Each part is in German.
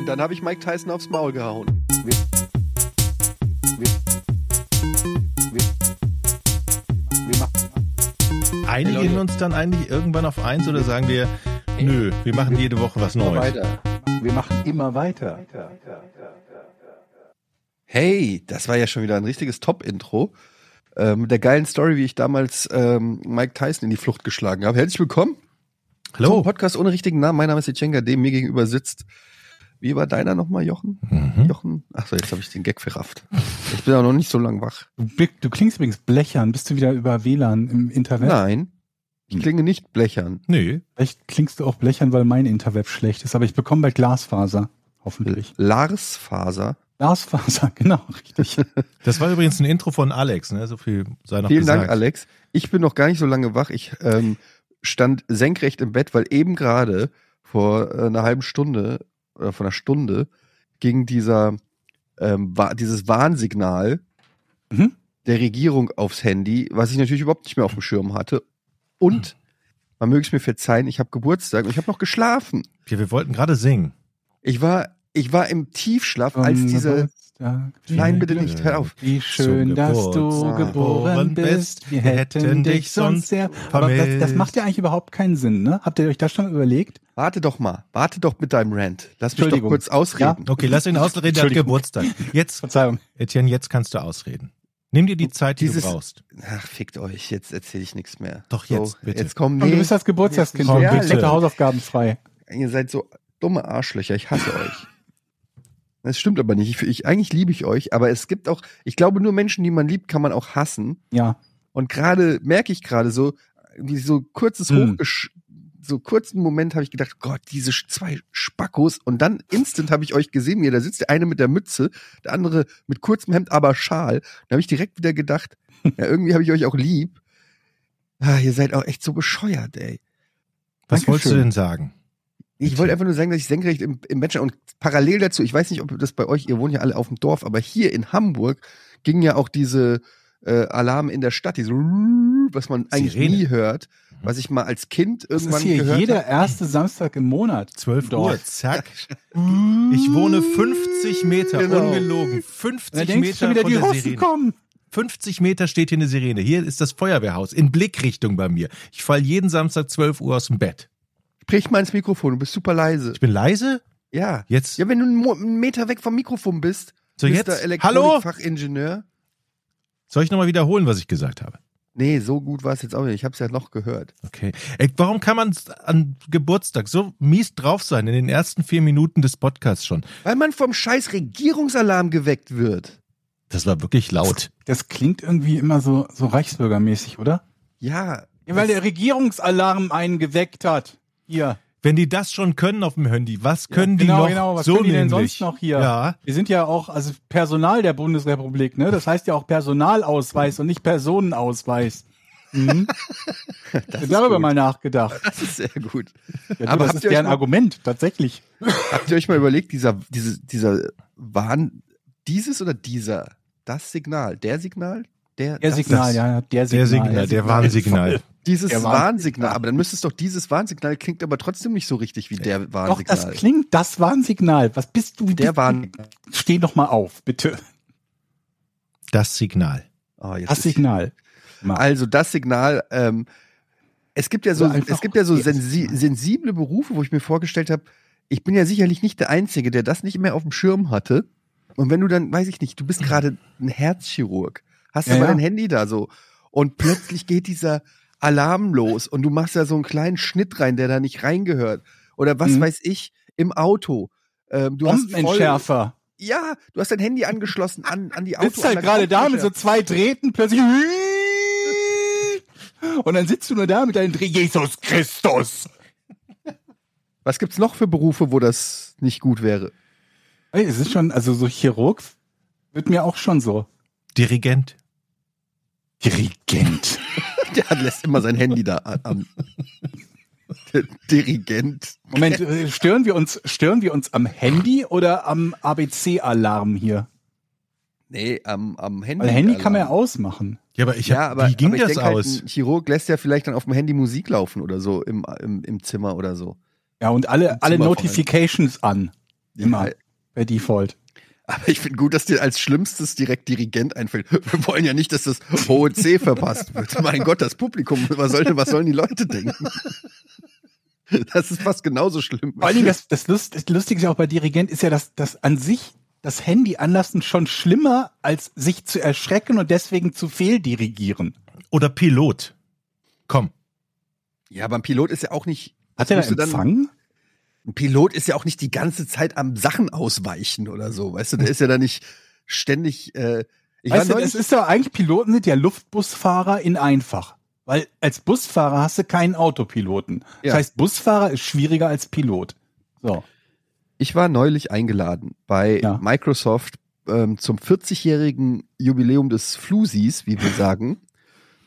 Und dann habe ich Mike Tyson aufs Maul gehauen. Einigen wir uns dann eigentlich irgendwann auf eins oder sagen wir, nö, wir machen jede Woche was Immer Neues? weiter. Wir machen immer weiter. Hey, das war ja schon wieder ein richtiges Top-Intro. Äh, mit der geilen Story, wie ich damals ähm, Mike Tyson in die Flucht geschlagen habe. Herzlich willkommen zum Hallo? Podcast ohne richtigen Namen. Mein Name ist Ichenga, dem mir gegenüber sitzt. Wie war deiner nochmal, Jochen? Mhm. Jochen? Achso, jetzt habe ich den Gag verrafft. Ich bin auch noch nicht so lang wach. Du, du klingst übrigens blechern. Bist du wieder über WLAN im Internet? Nein, ich klinge nicht blechern. Nö. Vielleicht klingst du auch blechern, weil mein Interweb schlecht ist. Aber ich bekomme bald Glasfaser. Hoffentlich. Lars Faser. Glasfaser, genau, richtig. Das war übrigens ein Intro von Alex, ne? So viel sei noch Vielen gesagt. Dank, Alex. Ich bin noch gar nicht so lange wach. Ich ähm, stand senkrecht im Bett, weil eben gerade vor äh, einer halben Stunde oder vor einer Stunde ging dieser ähm, wa dieses Warnsignal Mhm. der Regierung aufs Handy, was ich natürlich überhaupt nicht mehr auf dem Schirm hatte. Und man möge es mir verzeihen, ich habe Geburtstag und ich habe noch geschlafen. Ja, wir wollten gerade singen. Ich war ich war im Tiefschlaf, als Vom diese Geburtstag. Nein, bitte nicht, hör auf. Wie schön, dass du geboren bist. Wir hätten dich sonst sehr. Aber das, das macht ja eigentlich überhaupt keinen Sinn, ne? Habt ihr euch das schon überlegt? Warte doch mal, warte doch mit deinem Rant. Lass mich doch kurz ausreden. Okay, lass ihn ausreden, der hat. Geburtstag. Jetzt, Verzeihung. Etienne, jetzt kannst du ausreden. Nimm dir die Zeit, die Dieses- du brauchst. Ach, fickt euch, jetzt erzähle ich nichts mehr. Doch, jetzt, bitte. Jetzt komm, Und nee, du bist das Geburtstagskind. Komm, ja, bitte. Hausaufgaben frei. ihr seid so dumme Arschlöcher, ich hasse euch. Das stimmt aber nicht. Ich, ich, eigentlich liebe ich euch, aber es gibt auch, ich glaube, nur Menschen, die man liebt, kann man auch hassen. Ja. Und gerade merke ich gerade so, wie so kurzes Hm. Hochgesch so kurzen Moment habe ich gedacht, Gott, diese zwei Spackos. Und dann instant habe ich euch gesehen, mir da sitzt der eine mit der Mütze, der andere mit kurzem Hemd, aber Schal. Da habe ich direkt wieder gedacht, ja, irgendwie habe ich euch auch lieb. Ah, ihr seid auch echt so bescheuert, ey. Was Dankeschön. wolltest du denn sagen? Ich wollte einfach nur sagen, dass ich senkrecht im, im Bachelor und parallel dazu, ich weiß nicht, ob das bei euch, ihr wohnt ja alle auf dem Dorf, aber hier in Hamburg ging ja auch diese äh, Alarm in der Stadt, diese was man eigentlich Sirene. nie hört, was ich mal als Kind Das irgendwann ist hier gehört jeder habe. erste Samstag im Monat. 12 Dorf. Uhr, zack. Ich wohne 50 Meter, Genau. ungelogen. Da 50 denkst Meter du wieder, von die der Sirene. kommen. 50 Meter steht hier eine Sirene. Hier ist das Feuerwehrhaus in Blickrichtung bei mir. Ich fall jeden Samstag 12 Uhr aus dem Bett. Sprich mal ins Mikrofon, du bist super leise. Ich bin leise? Ja. Jetzt? Ja, wenn du einen, Meter weg vom Mikrofon bist, So Mr. jetzt? Hallo? Elektronikfachingenieur. Soll ich nochmal wiederholen, was ich gesagt habe? Nee, so gut war es jetzt auch nicht. Ich habe es ja noch gehört. Okay. Ey, warum kann man an Geburtstag so mies drauf sein in den ersten vier Minuten des Podcasts schon? Weil man vom scheiß Regierungsalarm geweckt wird. Das war wirklich laut. Das klingt irgendwie immer so, so reichsbürgermäßig, oder? Ja. Ja, weil der Regierungsalarm einen geweckt hat. Hier. Wenn die das schon können auf dem Handy, was können die genau, noch? genau. Was so können die denn nämlich. sonst noch hier? Ja. Wir sind ja auch, also Personal der Bundesrepublik, ne? Das heißt ja auch Personalausweis und nicht Personenausweis. Mhm. Das ist Darüber gut. mal nachgedacht. Das ist sehr gut. Ja, Aber das ist deren mal- Argument, tatsächlich. Habt ihr euch mal überlegt, dieser, diese, dieser Warn, dieses oder dieser, das Signal, der Signal, der, Der Signal, das- ja, der Signal. Der Signal, der Warnsignal. dieses Der Warn- Warnsignal, aber dann müsste es doch dieses Warnsignal klingt aber trotzdem nicht so richtig wie der Doch, Warnsignal. das klingt, das Warnsignal. Was bist du? der bist, Warn. Steh doch mal auf, bitte. Das Signal. Oh, jetzt Das Signal. Mal. Also das Signal. Ähm, es gibt ja so, einfach es gibt ja so sensi sensible Berufe, wo ich mir vorgestellt habe, ich bin ja sicherlich nicht der Einzige, der das nicht mehr auf dem Schirm hatte. Und wenn du dann, weiß ich nicht, du bist gerade ein Herzchirurg, hast du Ja, mal ja. dein Handy da so und plötzlich geht dieser Alarm los und du machst da so einen kleinen Schnitt rein, der da nicht reingehört. Oder was Mhm. weiß ich, im Auto. Ähm, du hast voll, Bombenentschärfer. ja, du hast dein Handy angeschlossen an, an die Du sitzt Auto. halt gerade da mit so zwei Drähten, plötzlich. Und dann sitzt du nur da mit deinem Dreh. Jesus Christus! Was gibt's noch für Berufe, wo das nicht gut wäre? Ey, es ist schon, also so Chirurg wird mir auch schon so. Dirigent. Dirigent. Der lässt immer sein Handy da an. Der Dirigent. Moment, äh, stören wir uns, stören wir uns am Handy oder am ABC-Alarm hier? Nee, am, am Handy. Weil Handy kann man ja ausmachen. Ja, aber ich Ja, hab, aber, wie ging aber ich das denk aus? Halt, ein Chirurg lässt ja vielleicht dann auf dem Handy Musik laufen oder so im, im, im Zimmer oder so. Ja, und alle, alle. Notifications an. Immer. Ja, Per Default. Aber ich finde gut, dass dir als Schlimmstes direkt Dirigent einfällt. Wir wollen ja nicht, dass das hohe C verpasst wird. Mein Gott, das Publikum, was, soll, was sollen die Leute denken? Das ist fast genauso schlimm. Vor Dingen, das, das, Lust, das Lustige ist ja auch bei Dirigent, ist ja, dass, dass an sich das Handy anlassen schon schlimmer, als sich zu erschrecken und deswegen zu fehldirigieren. Oder Pilot. Komm. Ja, aber ein Pilot ist ja auch nicht. Hat er da du dann- Empfang? Ein Pilot ist ja auch nicht die ganze Zeit am Sachen ausweichen oder so. Weißt du, der ist ja da nicht ständig. Äh, ich Weißt du, es ist ja eigentlich, Piloten sind ja Luftbusfahrer in einfach. Weil als Busfahrer hast du keinen Autopiloten. Ja. Das heißt, Busfahrer ist schwieriger als Pilot. So. ich war neulich eingeladen bei Ja. Microsoft ähm, zum 40-jährigen Jubiläum des Flusis, wie wir sagen,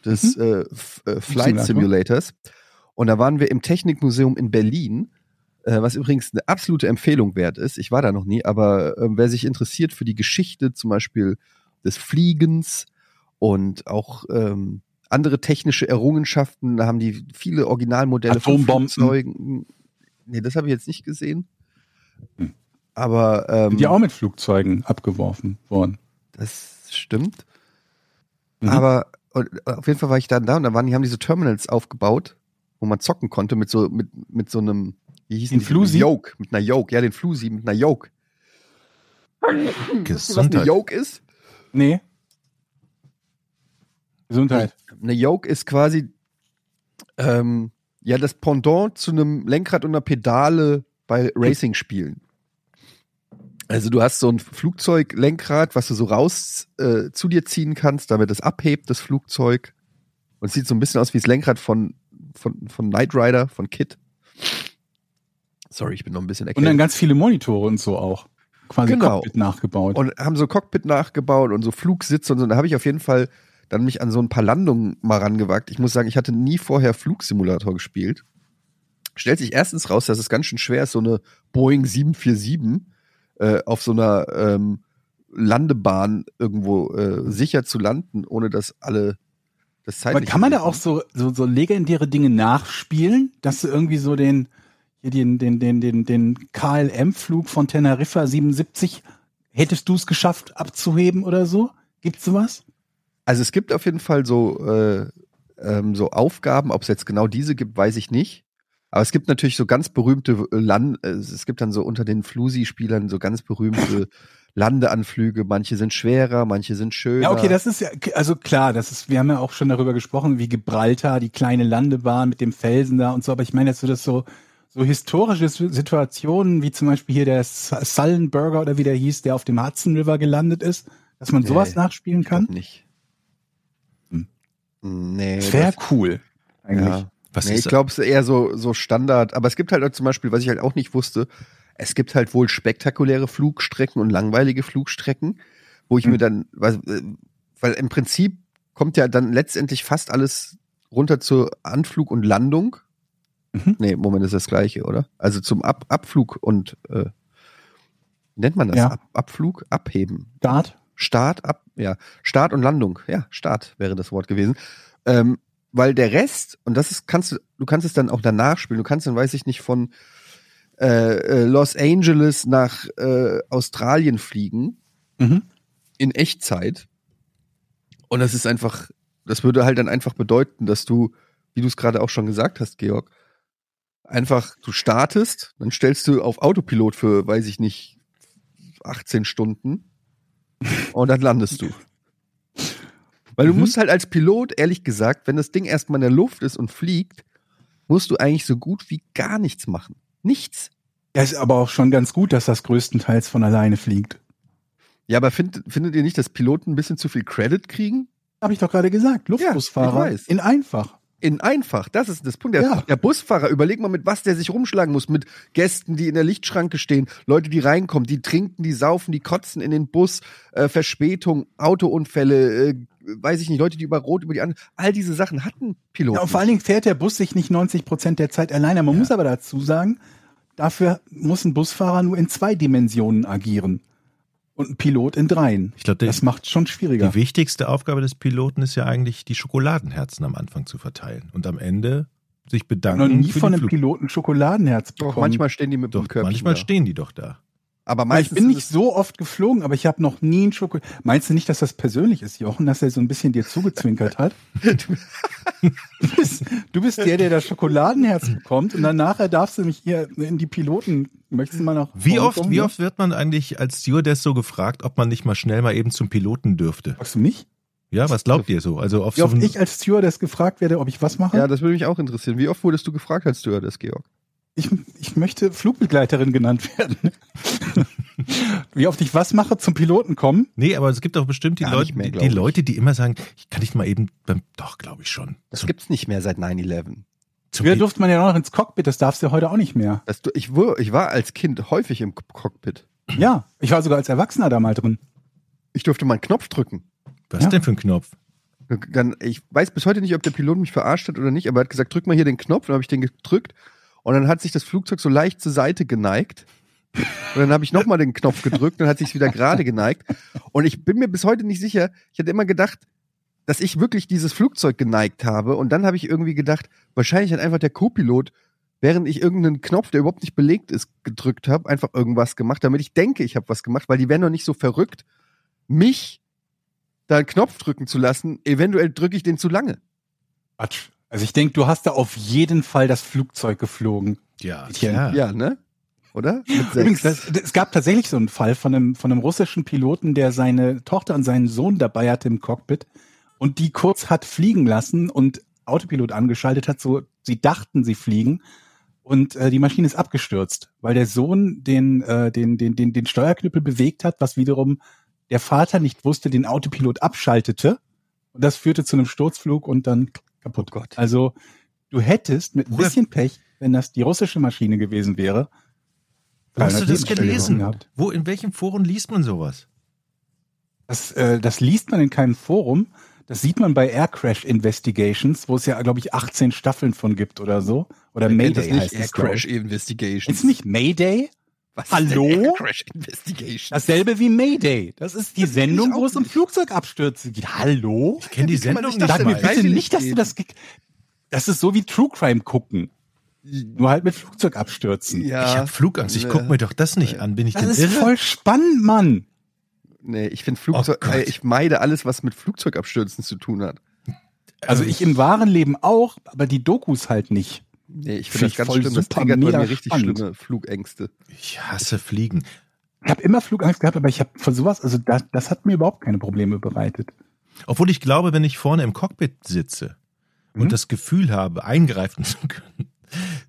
des äh, F äh, Flight Simulator. Simulators. Und da waren wir im Technikmuseum in Berlin, äh, was übrigens eine absolute Empfehlung wert ist. Ich war da noch nie, aber äh, wer sich interessiert für die Geschichte zum Beispiel des Fliegens und auch ähm, andere technische Errungenschaften, da haben die viele Originalmodelle Atombomben. von Flugzeugen. Nee, das habe ich jetzt nicht gesehen. Hm. Aber ähm, Sind ja auch mit Flugzeugen abgeworfen worden. das stimmt. Mhm. Aber äh, auf jeden Fall war ich dann da und da waren, die haben diese Terminals aufgebaut, wo man zocken konnte mit so, mit, mit so einem, wie hieß Den die? Flusi? Yoke, mit einer Yoke, ja, den Flusi mit einer Yoke. Wisst ihr, was eine Gesundheit. Yoke ist? Nee. Gesundheit. Eine Yoke ist quasi ähm, ja das Pendant zu einem Lenkrad und einer Pedale bei Racing-Spielen. Also du hast so ein Flugzeuglenkrad, was du so raus äh, zu dir ziehen kannst, damit es abhebt, das Flugzeug. Und es sieht so ein bisschen aus wie das Lenkrad von, von, von Knight Rider, von Kit. Sorry, ich bin noch ein bisschen Und dann erkältet. ganz viele Monitore und so auch. Quasi Genau. Cockpit nachgebaut. Und haben so Cockpit nachgebaut und so Flugsitze und so. Und da habe ich auf jeden Fall dann mich an so ein paar Landungen mal rangewagt. Ich muss sagen, ich hatte nie vorher Flugsimulator gespielt. Stellt sich erstens raus, dass es ganz schön schwer ist, so eine Boeing 747 äh, auf so einer ähm, Landebahn irgendwo äh, sicher zu landen, ohne dass alle das Aber zeitlich. kann man da auch so, so, so legendäre Dinge nachspielen, dass du irgendwie so den, den, den, den, den, den KLM-Flug von Teneriffa 77, hättest du es geschafft abzuheben oder so? Gibt's sowas? Also es gibt auf jeden Fall so, äh, ähm, so Aufgaben, ob es jetzt genau diese gibt, weiß ich nicht. Aber es gibt natürlich so ganz berühmte Land, äh, es gibt dann so unter den Flusi-Spielern so ganz berühmte Landeanflüge. Manche sind schwerer, manche sind schöner. Ja, okay, das ist ja, also klar, das ist, wir haben ja auch schon darüber gesprochen, wie Gibraltar, die kleine Landebahn mit dem Felsen da und so, aber ich meine jetzt so, dass so, so historische Situationen, wie zum Beispiel hier der Sullenberger oder wie der hieß, der auf dem Hudson River gelandet ist, dass man sowas Nee, nachspielen Ich glaub kann, nicht. Hm. Nee, das wäre das- cool. Eigentlich. ja. Was nee, ich glaube, es ist eher so, so Standard. Aber es gibt halt zum Beispiel, was ich halt auch nicht wusste, es gibt halt wohl spektakuläre Flugstrecken und langweilige Flugstrecken, wo ich Hm. mir dann, weil, äh, weil im Prinzip kommt ja dann letztendlich fast alles runter zur Anflug und Landung. Mhm. Nee, Moment, ist das gleiche, oder? Also zum Ab Abflug und äh, nennt man das? Ja. Ab Abflug, abheben. Start? Start, ab, ja, Start und Landung. Ja, Start wäre das Wort gewesen. Ähm, weil der Rest, und das ist, kannst du, du kannst es dann auch danach spielen, du kannst dann, weiß ich nicht, von äh, äh, Los Angeles nach äh, Australien fliegen Mhm. in Echtzeit. Und das ist einfach, das würde halt dann einfach bedeuten, dass du, wie du es gerade auch schon gesagt hast, Georg, einfach, du startest, dann stellst du auf Autopilot für, weiß ich nicht, 18 Stunden und dann landest du. Weil du Mhm. musst halt als Pilot, ehrlich gesagt, wenn das Ding erstmal in der Luft ist und fliegt, musst du eigentlich so gut wie gar nichts machen. Nichts. Ja, ist aber auch schon ganz gut, dass das größtenteils von alleine fliegt. Ja, aber find, findet ihr nicht, dass Piloten ein bisschen zu viel Credit kriegen? Habe ich doch gerade gesagt. Ja, Luftbusfahrer ich weiß. in einfach. In einfach, das ist das Punkt. Der, Ja. der Busfahrer, überleg mal, mit was der sich rumschlagen muss. Mit Gästen, die in der Lichtschranke stehen, Leute, die reinkommen, die trinken, die saufen, die kotzen in den Bus, äh, Verspätung, Autounfälle, äh, weiß ich nicht, Leute, die über Rot, über die anderen, all diese Sachen hatten Piloten. Ja, und vor allen Dingen fährt der Bus sich nicht 90 Prozent der Zeit alleine. Man muss aber dazu sagen, dafür muss ein Busfahrer nur in zwei Dimensionen agieren. Und ein Pilot in dreien. Ich glaube, Das macht schon schwieriger. die wichtigste Aufgabe des Piloten ist ja eigentlich, die Schokoladenherzen am Anfang zu verteilen und am Ende sich Ich bedanken. habe noch nie von einem Flug. Piloten Schokoladenherz Doch, bekommen. manchmal stehen die mit Doch, dem Körbchen manchmal da. stehen die doch da. Aber meistens ich bin nicht so oft geflogen, aber ich habe noch nie einen Schoko. Meinst du nicht, dass das persönlich ist, Jochen, dass er so ein bisschen dir zugezwinkert hat? du, bist, du bist der, der das Schokoladenherz bekommt und dann nachher darfst du mich hier in die Piloten. Möchtest du mal noch? Wie oft, kommen, wie ne? oft wird man eigentlich als Stewardess so gefragt, ob man nicht mal schnell mal eben zum Piloten dürfte? Fragst du mich? Ja, was glaubt ihr so? Also auf Wie so oft ich als Stewardess gefragt werde, ob ich was mache? Ja, das würde mich auch interessieren. Wie oft wurdest du gefragt als Stewardess, Georg? Ich, ich möchte Flugbegleiterin genannt werden. Wie oft ich was mache, zum Piloten kommen? Nee, aber es gibt auch bestimmt die Gar Leute, mehr, die, die. Leute, die immer sagen, ich kann nicht mal eben beim, doch, glaube ich schon. Das Zum- gibt's nicht mehr seit 9-11. zum Früher durfte man ja noch ins Cockpit, das darfst du ja heute auch nicht mehr. Das, ich, ich war als Kind häufig im Cockpit. Ja, ich war sogar als Erwachsener da mal drin. Ich durfte mal einen Knopf drücken. Was Ja. denn für ein Knopf? Dann, ich weiß bis heute nicht, ob der Pilot mich verarscht hat oder nicht, aber er hat gesagt, drück mal hier den Knopf. Dann habe ich den gedrückt und dann hat sich das Flugzeug so leicht zur Seite geneigt. Und dann habe ich nochmal den Knopf gedrückt, dann hat sich wieder gerade geneigt. Und ich bin mir bis heute nicht sicher. Ich hatte immer gedacht, dass ich wirklich dieses Flugzeug geneigt habe. Und dann habe ich irgendwie gedacht, wahrscheinlich hat einfach der Co-Pilot, während ich irgendeinen Knopf, der überhaupt nicht belegt ist, gedrückt habe, einfach irgendwas gemacht, damit ich denke, ich habe was gemacht, weil die wären doch nicht so verrückt, mich da einen Knopf drücken zu lassen. Eventuell drücke ich den zu lange. Quatsch. Also ich denke, du hast da auf jeden Fall das Flugzeug geflogen. Ja, Tja. Ja, ne? Oder? Übrigens, das, es gab tatsächlich so einen Fall von einem, von einem russischen Piloten, der seine Tochter und seinen Sohn dabei hatte im Cockpit und die kurz hat fliegen lassen und Autopilot angeschaltet hat, so sie dachten, sie fliegen und äh, die Maschine ist abgestürzt, weil der Sohn den, äh, den, den, den, den Steuerknüppel bewegt hat, was wiederum der Vater nicht wusste, den Autopilot abschaltete und das führte zu einem Sturzflug und dann kaputt. Oh Gott. Also du hättest mit ein bisschen Pech, wenn das die russische Maschine gewesen wäre, Wo hast du 300 das gelesen? gehabt. Wo, in welchem Forum liest man sowas? Das, äh, das liest man in keinem Forum. Das sieht man bei Air Crash Investigations, wo es ja, glaube ich, 18 Staffeln von gibt oder so. Oder Mayday heißt Air es. glaub Crash ich. Investigation. Ist nicht Mayday? Was Hallo? Ist denn Air Crash Investigation. Dasselbe wie Mayday. Das ist die Sendung, ich auch wo es um. Flugzeugabstürze geht. Hallo? Ich kenne die Sendung nicht das Sag mir bitte nicht, dass du das... Das ist so wie True Crime gucken. Nur halt mit Flugzeugabstürzen. ja. Ich habe Flugangst, ich ne. guck mir doch das nicht an. Bin ich Das denn ist irre? voll spannend, Mann. Nee, ich finde Flugzeug, Oh ich meide alles, was mit Flugzeugabstürzen zu tun hat. Also ich im wahren Leben auch, aber die Dokus halt nicht. Nee, ich Find finde das ganz voll schlimm. Das super, triggert bei mir richtig spannend. schlimme Flugängste. Ich hasse Fliegen. Ich habe immer Flugangst gehabt, aber ich habe von sowas, also das, das hat mir überhaupt keine Probleme bereitet. Obwohl ich glaube, wenn ich vorne im Cockpit sitze und Mhm. das Gefühl habe, eingreifen zu können.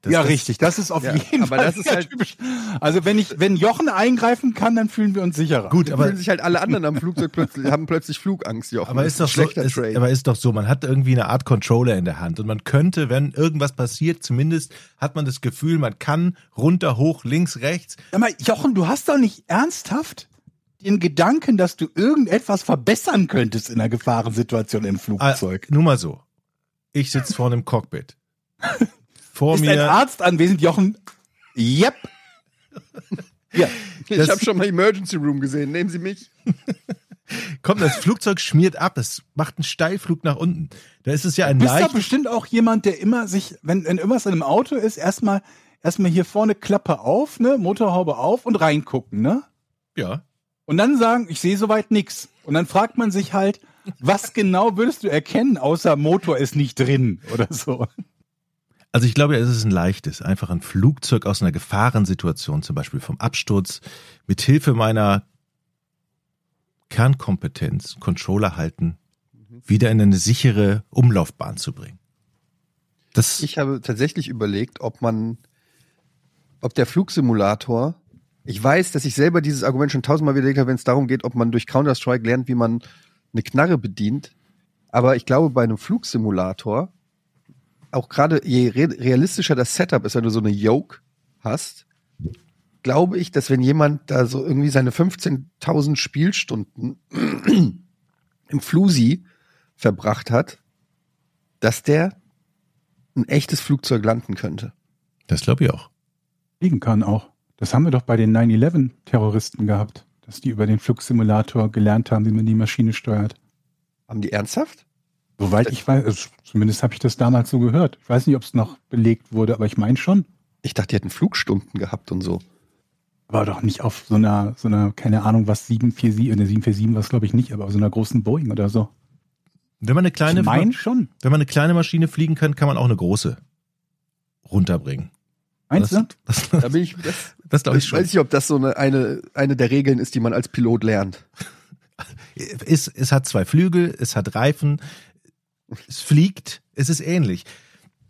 Dass ja, das- richtig. Das ist auf Ja, jeden aber Fall das ist sehr halt- typisch. Also wenn ich, wenn Jochen eingreifen kann, dann fühlen wir uns sicherer. Gut, aber fühlen sich halt alle anderen am Flugzeug plötzlich, haben plötzlich Flugangst, Jochen. Aber Das ist doch ein so, schlechter ist, Trade. aber ist doch so, man hat irgendwie eine Art Controller in der Hand und man könnte, wenn irgendwas passiert, zumindest hat man das Gefühl, man kann runter, hoch, links, rechts. Sag mal, Jochen, du hast doch nicht ernsthaft den Gedanken, dass du irgendetwas verbessern könntest in einer Gefahrensituation im Ah, Flugzeug. nur mal so. Ich sitze vorne im Cockpit. Vor ist ein mir, Arzt anwesend, Jochen? Yep. Ja, ich habe schon mal Emergency Room gesehen. Nehmen Sie mich. kommt das Flugzeug schmiert ab, das macht einen Steilflug nach unten. Da ist es ja ein bist doch bestimmt auch jemand, der immer sich, wenn, wenn irgendwas in einem Auto ist, erstmal erstmal hier vorne Klappe auf, ne, Motorhaube auf und reingucken, ne? ja. Und dann sagen, ich sehe soweit nix. Und dann fragt man sich halt, was genau würdest du erkennen, außer Motor ist nicht drin oder so. Also ich glaube, es ist ein leichtes, einfach ein Flugzeug aus einer Gefahrensituation, zum Beispiel vom Absturz, mit Hilfe meiner Kernkompetenz, Controller halten, wieder in eine sichere Umlaufbahn zu bringen. Das, Ich habe tatsächlich überlegt, ob man, ob der Flugsimulator, ich weiß, dass ich selber dieses Argument schon tausendmal widerlegt habe, wenn es darum geht, ob man durch Counter-Strike lernt, wie man eine Knarre bedient. Aber ich glaube, bei einem Flugsimulator, auch gerade je re realistischer das Setup ist, wenn du so eine Yoke hast, glaube ich, dass wenn jemand da so irgendwie seine 15.000 Spielstunden im Flusi verbracht hat, dass der ein echtes Flugzeug landen könnte. das glaube ich auch. Fliegen kann auch. Das haben wir doch bei den 9-11-Terroristen gehabt, dass die über den Flugsimulator gelernt haben, wie man die Maschine steuert. Haben die ernsthaft? Soweit ich weiß, also zumindest habe ich das damals so gehört. Ich weiß nicht, ob es noch belegt wurde, aber ich meine schon. Ich dachte, die hätten Flugstunden gehabt und so. Aber doch nicht auf so einer, so einer, keine Ahnung, was 747, in der 747 war es glaube ich nicht, aber auf so einer großen Boeing oder so. Wenn man eine kleine, ich mein schon. wenn man eine kleine Maschine fliegen kann, kann man auch eine große runterbringen. Meinst das, du? Das, Da bin ich, das, das glaube ich ich schon. weiß nicht, ob das so eine, eine, eine der Regeln ist, die man als Pilot lernt. Es, es hat zwei Flügel, es hat Reifen, es fliegt, es ist ähnlich.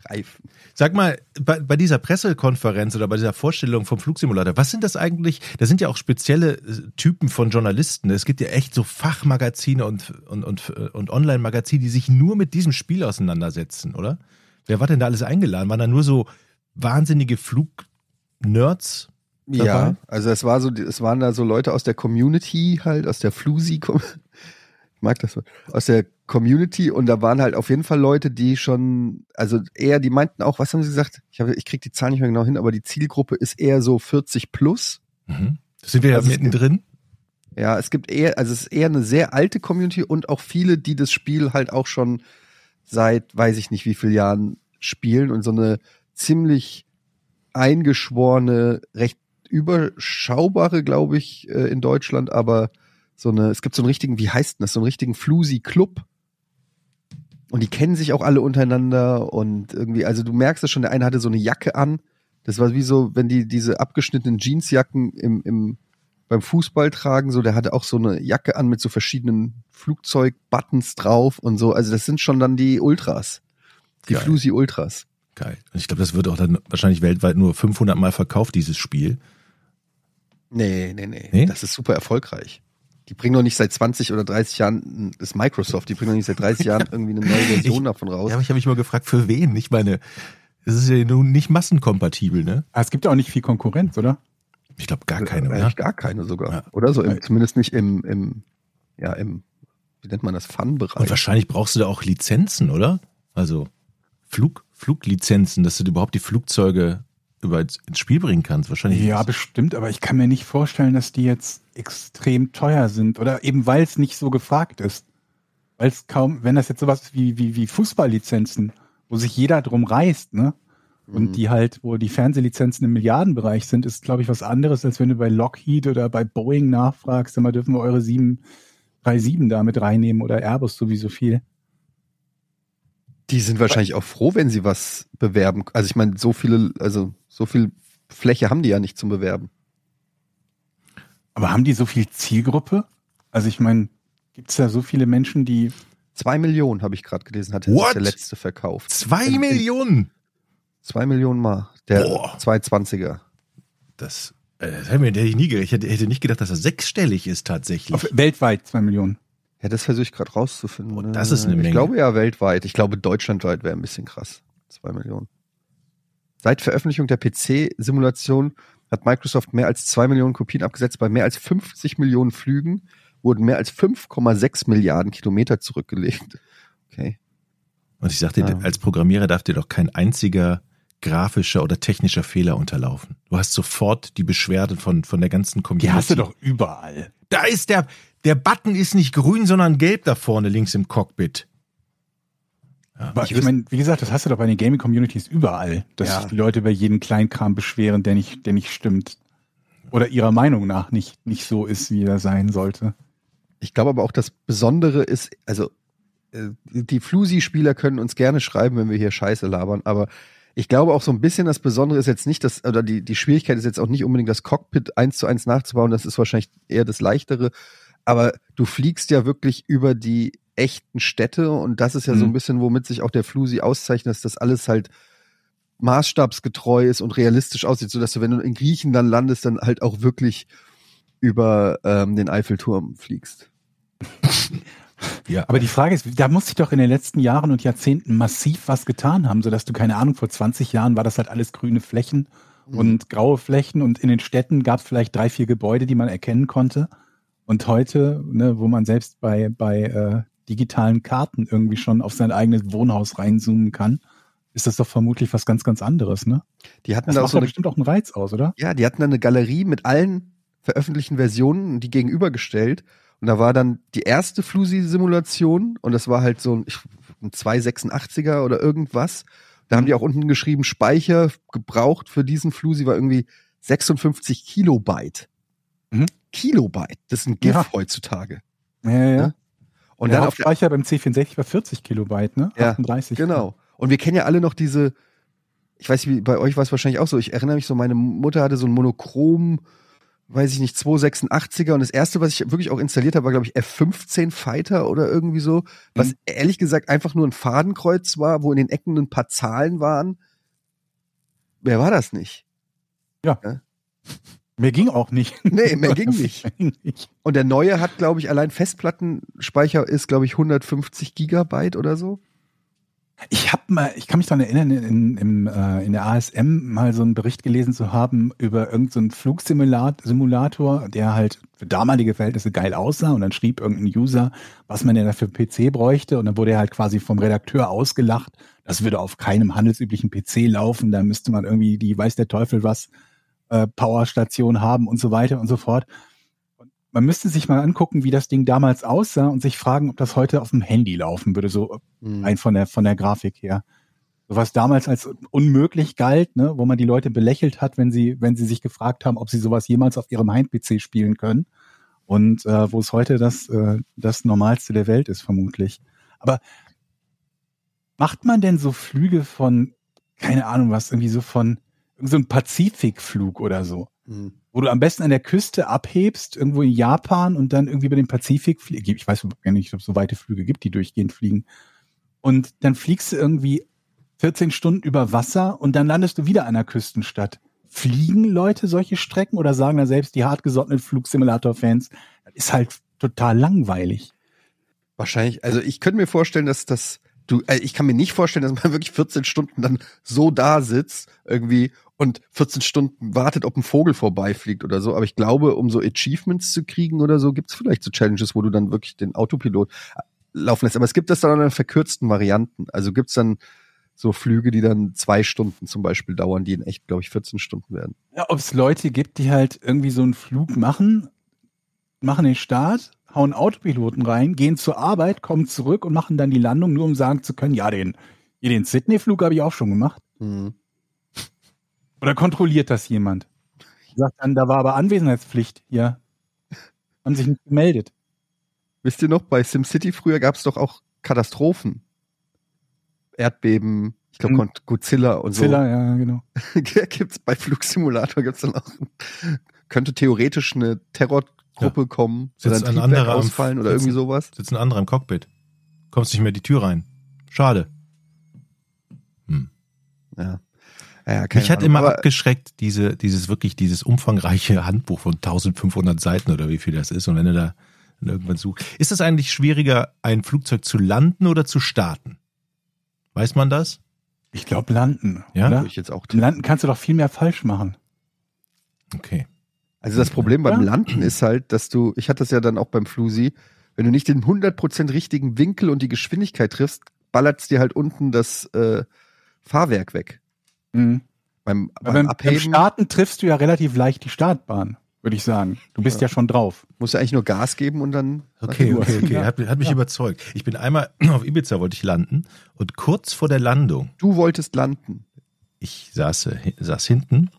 Reifen. Sag mal, bei, bei dieser Pressekonferenz oder bei dieser Vorstellung vom Flugsimulator, was sind das eigentlich? Da sind ja auch spezielle äh, Typen von Journalisten. Es gibt ja echt so Fachmagazine und, und, und, und Online-Magazine, die sich nur mit diesem Spiel auseinandersetzen, oder? Wer war denn da alles eingeladen? Waren da nur so wahnsinnige Flugnerds? Ja, dabei? also es war so, es waren da so Leute aus der Community halt, aus der Flusi, ich mag das aus der Community und da waren halt auf jeden Fall Leute, die schon, also eher, die meinten auch, was haben sie gesagt? Ich habe, ich krieg die Zahl nicht mehr genau hin, aber die Zielgruppe ist eher so 40 plus. Mhm. Das sind wir ja Das ist- mittendrin. Ja, es gibt eher, also es ist eher eine sehr alte Community und auch viele, die das Spiel halt auch schon seit, weiß ich nicht wie vielen Jahren spielen und so eine ziemlich eingeschworene, recht überschaubare, glaube ich, äh, in Deutschland, aber so eine, es gibt so einen richtigen, wie heißt denn das, so einen richtigen Flusi-Club. Und die kennen sich auch alle untereinander und irgendwie, also du merkst es schon, der eine hatte so eine Jacke an. Das war wie so, wenn die diese abgeschnittenen Jeansjacken im, im, beim Fußball tragen, so, der hatte auch so eine Jacke an mit so verschiedenen Flugzeug-Buttons drauf und so. Also das sind schon dann die Ultras. Die Geil. Flusi Ultras. Geil. Und ich glaube, das wird auch dann wahrscheinlich weltweit nur 500 Mal verkauft, dieses Spiel. Nee, nee, nee, Nee? Das ist super erfolgreich. Die bringen doch nicht seit 20 oder 30 Jahren, das ist Microsoft, die bringen doch nicht seit 30 Jahren irgendwie eine neue Version davon raus. Ja, aber ich habe mich mal gefragt, für wen? Ich meine, es ist ja nun nicht massenkompatibel, ne? Ah, es gibt ja auch nicht viel Konkurrenz, oder? Ich glaube gar keine, Eigentlich oder? gar keine sogar. Ja. Oder so, im, Weil- zumindest nicht im, im, ja, im, wie nennt man das, Fun-Bereich. Und wahrscheinlich brauchst du da auch Lizenzen, oder? Also Flug, Fluglizenzen, dass du überhaupt die Flugzeuge über ins Spiel bringen kannst. Wahrscheinlich. Ja, bestimmt, aber ich kann mir nicht vorstellen, dass die jetzt extrem teuer sind oder eben weil es nicht so gefragt ist. Weil es kaum, wenn das jetzt sowas ist wie, wie, wie Fußballlizenzen, wo sich jeder drum reißt, ne? Und Mhm. die halt, wo die Fernsehlizenzen im Milliardenbereich sind, ist, glaube ich, was anderes, als wenn du bei Lockheed oder bei Boeing nachfragst, sag mal, dürfen wir eure 737 da mit reinnehmen oder Airbus sowieso viel. Die sind wahrscheinlich auch froh, wenn sie was bewerben. Also ich meine, so viele, also so viel Fläche haben die ja nicht zum Bewerben. Aber haben die so viel Zielgruppe? Also ich meine, gibt es da so viele Menschen, die Zwei Millionen habe ich gerade gelesen, hat What? der letzte verkauft. Zwei In- in- Millionen! Zwei Millionen mal. Der Boah. 220er. Das, äh, das hätte ich nie gedacht. Ich hätte, hätte nicht gedacht, dass das sechsstellig ist tatsächlich. auf, weltweit zwei Millionen. Ja, das versuche ich gerade rauszufinden. Oh, das ist eine ich Menge. glaube ja weltweit. Ich glaube deutschlandweit wäre ein bisschen krass. Zwei Millionen. Seit Veröffentlichung der PC-Simulation hat Microsoft mehr als zwei Millionen Kopien abgesetzt. Bei mehr als 50 Millionen Flügen wurden mehr als 5,6 Milliarden Kilometer zurückgelegt. Okay. Und ich sagte, Ja. als Programmierer darf dir doch kein einziger grafischer oder technischer Fehler unterlaufen. Du hast sofort die Beschwerden von, von der ganzen Community. Die hast du doch überall. Da ist der, der Button ist nicht grün, sondern gelb da vorne links im Cockpit. Aber Ich ich, meine, wie gesagt, das hast du doch bei den Gaming-Communities überall, dass Ja. sich die Leute über jeden Kleinkram beschweren, der nicht, der nicht stimmt. Oder ihrer Meinung nach nicht, nicht so ist, wie er sein sollte. Ich glaube aber auch, das Besondere ist, also äh, die Flusi-Spieler können uns gerne schreiben, wenn wir hier Scheiße labern, aber ich glaube auch so ein bisschen das Besondere ist jetzt nicht das, oder die, die Schwierigkeit ist jetzt auch nicht unbedingt das Cockpit eins zu eins nachzubauen, das ist wahrscheinlich eher das Leichtere, aber du fliegst ja wirklich über die echten Städte und das ist ja so ein Mhm. bisschen, womit sich auch der Flusi auszeichnet, dass das alles halt maßstabsgetreu ist und realistisch aussieht, sodass du, wenn du in Griechenland landest, dann halt auch wirklich über ähm, den Eiffelturm fliegst. Ja, Aber die Frage ist, da muss sich doch in den letzten Jahren und Jahrzehnten massiv was getan haben, sodass du, keine Ahnung, vor 20 Jahren war das halt alles grüne Flächen und graue Flächen und in den Städten gab es vielleicht drei, vier Gebäude, die man erkennen konnte. Und heute, ne, wo man selbst bei, bei äh, digitalen Karten irgendwie schon auf sein eigenes Wohnhaus reinzoomen kann, ist das doch vermutlich was ganz, ganz anderes, ne? Die hatten Das da auch macht so doch eine, bestimmt auch einen Reiz aus, oder? ja, die hatten da eine Galerie mit allen veröffentlichten Versionen, die gegenübergestellt. Und da war dann die erste Flusi-Simulation und das war halt so ein, ich- ein 286er oder irgendwas. Da haben die auch unten geschrieben, Speicher gebraucht für diesen Flusi war irgendwie 56 Kilobyte. Mhm. Kilobyte, das ist ein GIF Ja. heutzutage. Ja, ja. Ja. Und Und der dann auf der, Hauptspeicher beim C64 war 40 Kilobyte, ne? Ja, 38. genau. Und wir kennen ja alle noch diese, ich weiß nicht, wie bei euch war es wahrscheinlich auch so. Ich erinnere mich so, meine Mutter hatte so ein Monochrom, weiß ich nicht, 286er und das erste, was ich wirklich auch installiert habe, war glaube ich F15 Fighter oder irgendwie so, was Mhm. ehrlich gesagt einfach nur ein Fadenkreuz war, wo in den Ecken ein paar Zahlen waren. Wer war das nicht? Mehr ging auch nicht. Nee, mehr ging nicht. Und der neue hat, glaube ich, allein Festplattenspeicher ist, glaube ich, 150 Gigabyte oder so. Ich habe mal, ich kann mich daran erinnern, in, im, äh, in der ASM mal so einen Bericht gelesen zu haben über irgendeinen so Flugsimulator, Simulator, der halt für damalige Verhältnisse geil aussah und dann schrieb irgendein User, was man denn da für PC bräuchte und dann wurde er halt quasi vom Redakteur ausgelacht. Das würde auf keinem handelsüblichen PC laufen, da müsste man irgendwie die weiß der Teufel was äh, Powerstation haben und so weiter und so fort. Und man müsste sich mal angucken, wie das Ding damals aussah und sich fragen, ob das heute auf dem Handy laufen würde, so Hm. rein von der von der Grafik her. So was damals als unmöglich galt, ne, wo man die Leute belächelt hat, wenn sie wenn sie sich gefragt haben, ob sie sowas jemals auf ihrem Heim-PC spielen können und äh, wo es heute das äh, das Normalste der Welt ist vermutlich. Aber macht man denn so Flüge von keine Ahnung was irgendwie so von so ein Pazifikflug oder so? Hm. wo du am besten an der Küste abhebst, irgendwo in Japan und dann irgendwie über den Pazifik fliegst. Ich weiß gar nicht, ob es so weite Flüge gibt, die durchgehend fliegen. Und dann fliegst du irgendwie 14 Stunden über Wasser und dann landest du wieder an der Küstenstadt. Fliegen Leute solche Strecken oder sagen da selbst die hartgesottenen Flugsimulator-Fans, ist halt total langweilig. Wahrscheinlich, also ich könnte mir vorstellen, dass das, du, äh, ich kann mir nicht vorstellen, dass man wirklich 14 Stunden dann so da sitzt, irgendwie, und 14 Stunden wartet, ob ein Vogel vorbeifliegt oder so. Aber ich glaube, um so Achievements zu kriegen oder so, gibt's vielleicht so Challenges, wo du dann wirklich den Autopilot äh, laufen lässt. Aber es gibt das dann in verkürzten Varianten. Also gibt's dann so Flüge, die dann zwei Stunden zum Beispiel dauern, die in echt, glaube ich, 14 Stunden werden. Ja, ob es Leute gibt, die halt irgendwie so einen Flug machen, machen den Start, hauen Autopiloten rein, gehen zur Arbeit, kommen zurück und machen dann die Landung, nur um sagen zu können, ja, den, den Sydney-Flug habe ich auch schon gemacht. Mhm. Oder kontrolliert das jemand? Sagt dann, da war aber Anwesenheitspflicht hier. Haben sich nicht gemeldet. Wisst ihr noch, bei SimCity früher gab's doch auch Katastrophen. Erdbeben, ich glaube Mhm. Godzilla und so. Zilla, ja, genau. gibt's bei Flugsimulator gibt's dann auch könnte theoretisch eine Terrorgruppe kommen, Sitzt oder ein ein anderer am- ausfallen oder sitzt- irgendwie sowas. Sitzt ein anderer im Cockpit. Kommst nicht mehr die Tür rein. Schade. Hm. Ja. Ja, keine Mich hat Ahnung. immer Aber abgeschreckt, diese, dieses wirklich, dieses umfangreiche Handbuch von 1500 Seiten oder wie viel das ist. Und wenn du da irgendwann suchst. Ist es eigentlich schwieriger, ein Flugzeug zu landen oder zu starten? Weiß man das? Ich glaube, landen. Ja? Oder? würde ich jetzt auch Landen kannst du doch viel mehr falsch machen. Okay. Also das Problem beim Ja. Landen ist halt, dass du, ich hatte das ja dann auch beim Flusi, wenn du nicht den 100% richtigen Winkel und die Geschwindigkeit triffst, ballert's dir halt unten das äh, Fahrwerk weg. Mhm. Beim, Aber beim beim, beim Abheben Starten triffst du ja relativ leicht die Startbahn, würde ich sagen. Du bist ja, schon drauf. musst du eigentlich nur Gas geben und dann Okay, okay, okay. Hat, hat mich Ja. überzeugt. Ich bin einmal auf Ibiza wollte ich landen und kurz vor der Landung, Du wolltest landen. ich saß, saß hinten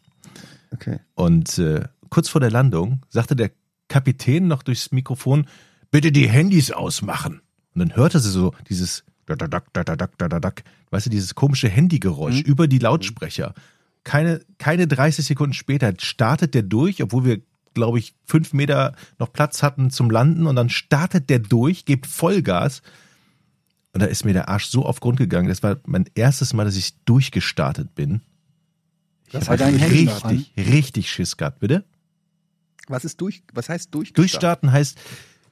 Okay. und äh, kurz vor der Landung sagte der Kapitän noch durchs Mikrofon, bitte die Handys ausmachen. Und dann hörte sie so dieses weißt du, dieses komische Handygeräusch Mhm. über die Lautsprecher. Keine, keine 30 Sekunden später startet der durch, obwohl wir, glaube ich, fünf Meter noch Platz hatten zum Landen und dann startet der durch, gibt Vollgas. Und da ist mir der Arsch so auf Grund gegangen. Das war mein erstes Mal, dass ich durchgestartet bin. Das Ich war hab dein Handy richtig, richtig Schiss gehabt, bitte? Was ist durch, was heißt durch? Durchstarten heißt,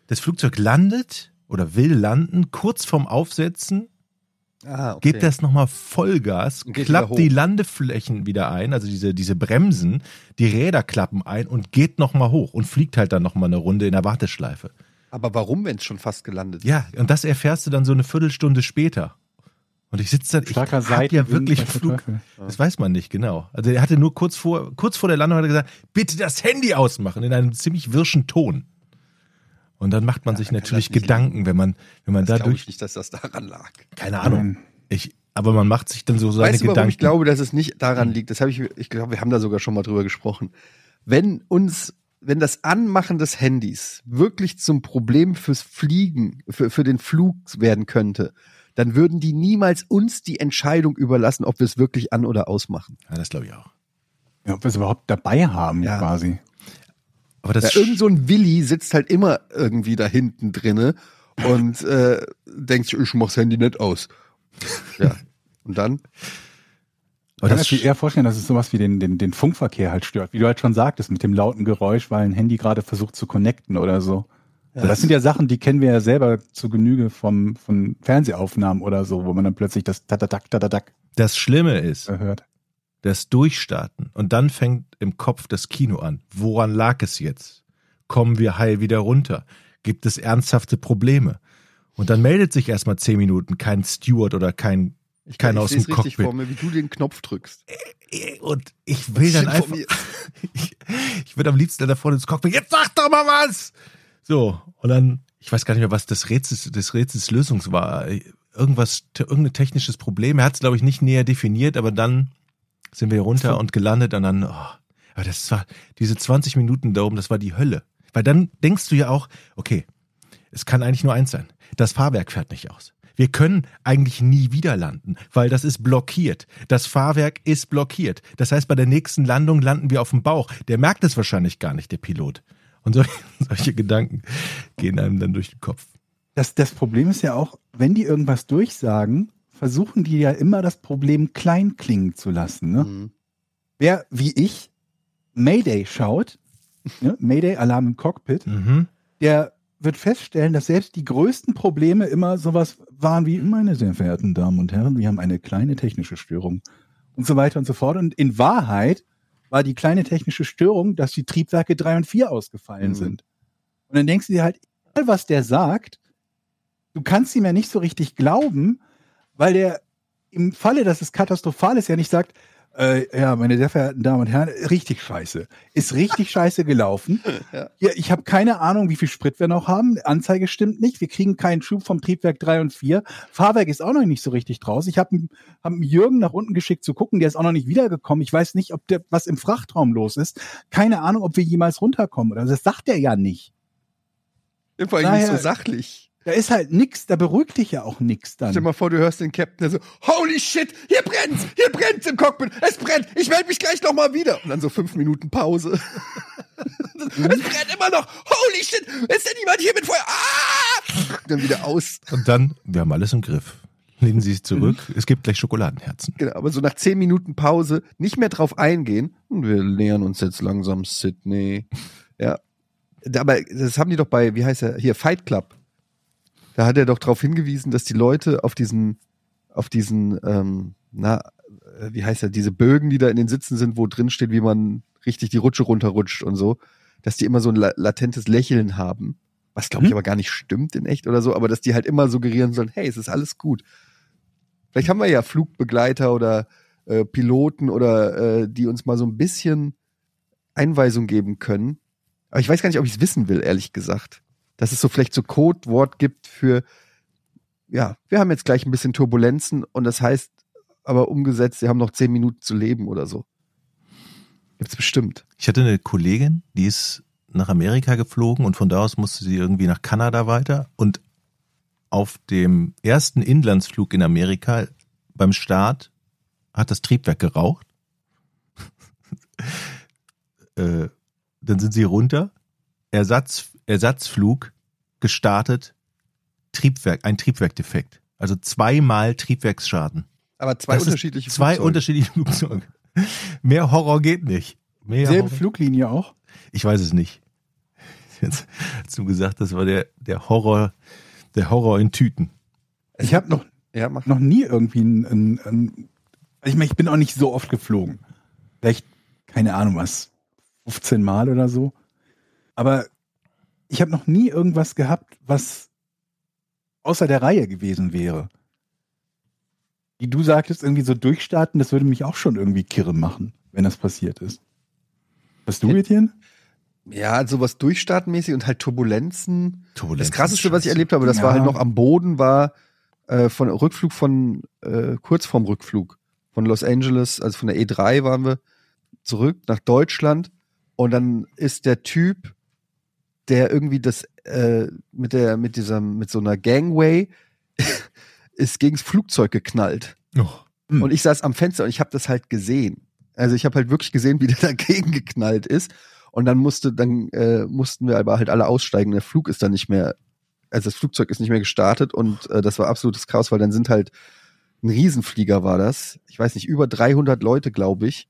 das Flugzeug landet oder will landen, kurz vorm Aufsetzen, Ah, okay. gibt das nochmal Vollgas, geht klappt die. Landeflächen wieder ein, also diese, diese Bremsen, die Räder klappen ein und geht nochmal hoch und fliegt halt dann nochmal eine Runde in der Warteschleife. Aber warum, wenn es schon fast gelandet ist? Ja, und das erfährst du dann so eine Viertelstunde später. Und ich sitze da, ich Starker hab Seitenwind, ja wirklich Flug, das weiß man nicht genau. Also er hatte nur kurz vor, kurz vor der Landung hat er gesagt, bitte das Handy ausmachen in einem ziemlich wirschen Ton. Und dann macht man Ja, sich natürlich Gedanken, wenn man, wenn man Das glaube dadurch, ich nicht, dass das daran lag. keine Ahnung. Ich, Aber man macht sich dann so seine weißt du, Gedanken. ich glaube, dass es nicht daran liegt? Das habe ich, ich glaube, wir haben da sogar schon mal drüber gesprochen. Wenn uns, wenn das Anmachen des Handys wirklich zum Problem fürs Fliegen, für, für den Flug werden könnte, dann würden die niemals uns die Entscheidung überlassen, ob wir es wirklich an oder ausmachen. ja, das glaube ich auch. Ja, ob wir es überhaupt dabei haben, Ja. quasi. Aber das Ja, irgend so ein Willi sitzt halt immer irgendwie da hinten drinne und äh, denkt, sich, ich mach's Handy nicht aus. Ja. Und dann? aber Ich kann mir eher vorstellen, dass es sowas wie den, den, den Funkverkehr halt stört. Wie du halt schon sagtest, mit dem lauten Geräusch, weil ein Handy gerade versucht zu connecten oder so. Also das sind ja Sachen, die kennen wir ja selber zu Genüge vom, von Fernsehaufnahmen oder so, wo man dann plötzlich das Tatatak, Tatatak das Schlimme ist, hört. das Durchstarten und dann fängt im Kopf das Kino an. Woran lag es jetzt? Kommen wir heil wieder runter? Gibt es ernsthafte Probleme? Und dann meldet sich erstmal zehn Minuten kein Steward oder kein Ich, ich aus dem richtig Cockpit. vor mir, wie du den Knopf drückst. und ich will dann einfach ich, ich würde am liebsten da vorne ins Cockpit jetzt sag doch mal was so und dann ich weiß gar nicht mehr was das Rätsels des Rätsels Lösung war irgendwas te- irgendein technisches Problem er hat es glaube ich nicht näher definiert aber dann sind wir runter und gelandet und dann oh, aber das war diese 20 Minuten da oben das war die Hölle weil dann denkst du ja auch okay es kann eigentlich nur eins sein das Fahrwerk fährt nicht aus wir können eigentlich nie wieder landen, weil das ist blockiert. Das Fahrwerk ist blockiert. Das heißt, bei der nächsten Landung landen wir auf dem Bauch. Der merkt es wahrscheinlich gar nicht, der Pilot. Und solche, solche Gedanken gehen einem dann durch den Kopf. Das, das Problem ist ja auch, wenn die irgendwas durchsagen, versuchen die ja immer das Problem klein klingen zu lassen. Ne? Mhm. Wer wie ich Mayday schaut, ne? Mayday Alarm im Cockpit, Mhm. der wird feststellen, dass selbst die größten Probleme immer sowas waren wie, meine sehr verehrten Damen und Herren, wir haben eine kleine technische Störung und so weiter und so fort. Und in Wahrheit war die kleine technische Störung, dass die Triebwerke drei und vier ausgefallen Mhm. sind. Und dann denkst du dir halt, egal was der sagt, du kannst ihm ja nicht so richtig glauben, weil der im Falle, dass es katastrophal ist, ja nicht sagt, äh, ja, meine sehr verehrten Damen und Herren, richtig scheiße. Ist richtig scheiße gelaufen. Ja. Ja, ich habe keine Ahnung, wie viel Sprit wir noch haben. Anzeige stimmt nicht. Wir kriegen keinen Schub vom Triebwerk 3 und 4. Fahrwerk ist auch noch nicht so richtig draus. Ich habe hab Jürgen nach unten geschickt zu gucken. Der ist auch noch nicht wiedergekommen. Ich weiß nicht, ob der, was im Frachtraum los ist. Keine Ahnung, ob wir jemals runterkommen. Oder das sagt er ja nicht. Vor allem nicht so sachlich. Da ist halt nix. Da beruhigt dich ja auch nix Stell dir dann. mal vor, du hörst den Captain, der so, holy shit, hier brennt's, hier brennt's im Cockpit, es brennt, ich melde mich gleich nochmal wieder. Und dann so fünf Minuten Pause. es brennt immer noch, holy shit, ist denn niemand hier mit Feuer? Ah! Dann wieder aus. Und dann, wir haben alles im Griff. Lehnen Sie sich zurück. Es gibt gleich Schokoladenherzen. Genau, aber so nach zehn Minuten Pause nicht mehr drauf eingehen. Und wir nähern uns jetzt langsam Sydney. Ja. Aber das haben die doch bei, wie heißt er, hier, Fight Club. Da hat er doch darauf hingewiesen, dass die Leute auf diesen, auf diesen, ähm, na, äh, wie heißt er, diese Bögen, die da in den Sitzen sind, wo drin steht, wie man richtig die Rutsche runterrutscht und so, dass die immer so ein la latentes Lächeln haben. Was glaube ich Hm? aber gar nicht stimmt in echt oder so, aber dass die halt immer suggerieren sollen, hey, es ist alles gut. Vielleicht haben wir ja Flugbegleiter oder äh, Piloten oder äh, die uns mal so ein bisschen Einweisung geben können. Aber ich weiß gar nicht, ob ich es wissen will, ehrlich gesagt. Dass es so vielleicht so Codewort gibt für, ja, wir haben jetzt gleich ein bisschen Turbulenzen und das heißt aber umgesetzt, sie haben noch zehn Minuten zu leben oder so. Gibt's bestimmt. Ich hatte eine Kollegin, die ist nach Amerika geflogen und von da aus musste sie irgendwie nach Kanada weiter. Und auf dem ersten Inlandsflug in Amerika beim Start hat das Triebwerk geraucht. äh, dann sind sie runter, Ersatz, Ersatzflug gestartet, Triebwerk, ein Triebwerkdefekt. Also zweimal Triebwerksschaden. Aber zwei Das unterschiedliche Zwei Flugzeuge. unterschiedliche Flugzeuge. Mehr Horror geht nicht. Mehr Selbe Horror. Fluglinie auch. Ich weiß es nicht. Jetzt hast du gesagt, das war der, der Horror, der Horror in Tüten. Ich habe noch, Ja, noch nie irgendwie ein, ein, ein ich meine, ich bin auch nicht so oft geflogen. Vielleicht, keine Ahnung was, 15 Mal oder so. Aber ich habe noch nie irgendwas gehabt, was außer der Reihe gewesen wäre. Wie du sagtest, irgendwie so durchstarten, das würde mich auch schon irgendwie kirre machen, wenn das passiert ist. Was du, Ja. Etienne? Ja, sowas durchstartmäßig und halt Turbulenzen. Turbulenzen Das krasseste, was ich erlebt habe, das Ja. war halt noch am Boden, war, Äh, von Rückflug von äh, kurz vorm Rückflug von Los Angeles, also von der E3 waren wir zurück nach Deutschland und dann ist der Typ, der irgendwie das äh, mit der mit dieser mit so einer Gangway ist gegens Flugzeug geknallt. Oh. Hm. Und ich saß am Fenster und ich habe das halt gesehen. Also ich habe halt wirklich gesehen, wie der dagegen geknallt ist. Und dann musste, dann äh, mussten wir aber halt alle aussteigen. Der Flug ist dann nicht mehr, also das Flugzeug ist nicht mehr gestartet und äh, das war absolutes Chaos, weil dann sind halt ein Riesenflieger war das. Ich weiß nicht, über 300 Leute, glaube ich,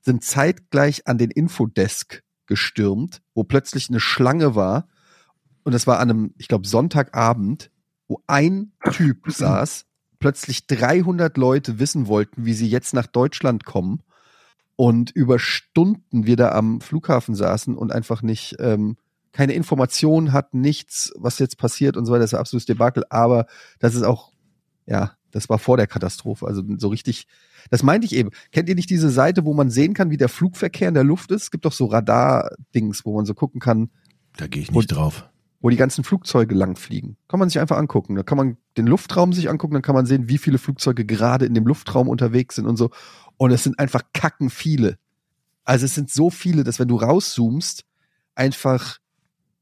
sind zeitgleich an den Infodesk gestürmt, wo plötzlich eine Schlange war. Und das war an einem, ich glaube, Sonntagabend, wo ein Typ saß, plötzlich 300 Leute wissen wollten, wie sie jetzt nach Deutschland kommen und über Stunden wir da am Flughafen saßen und einfach nicht ähm, keine Informationen hatten, nichts, was jetzt passiert und so weiter. Das war absolutes Debakel. Aber das ist auch, ja, das war vor der Katastrophe. Also so richtig, das meinte ich eben. Kennt ihr nicht diese Seite, wo man sehen kann, wie der Flugverkehr in der Luft ist? Es gibt doch so Radar-Dings, wo man so gucken kann, Da gehe ich nicht drauf. wo die ganzen Flugzeuge langfliegen. Kann man sich einfach angucken. Da kann man den Luftraum sich angucken, dann kann man sehen, wie viele Flugzeuge gerade in dem Luftraum unterwegs sind und so. Und es sind einfach kacken viele. Also es sind so viele, dass wenn du rauszoomst, einfach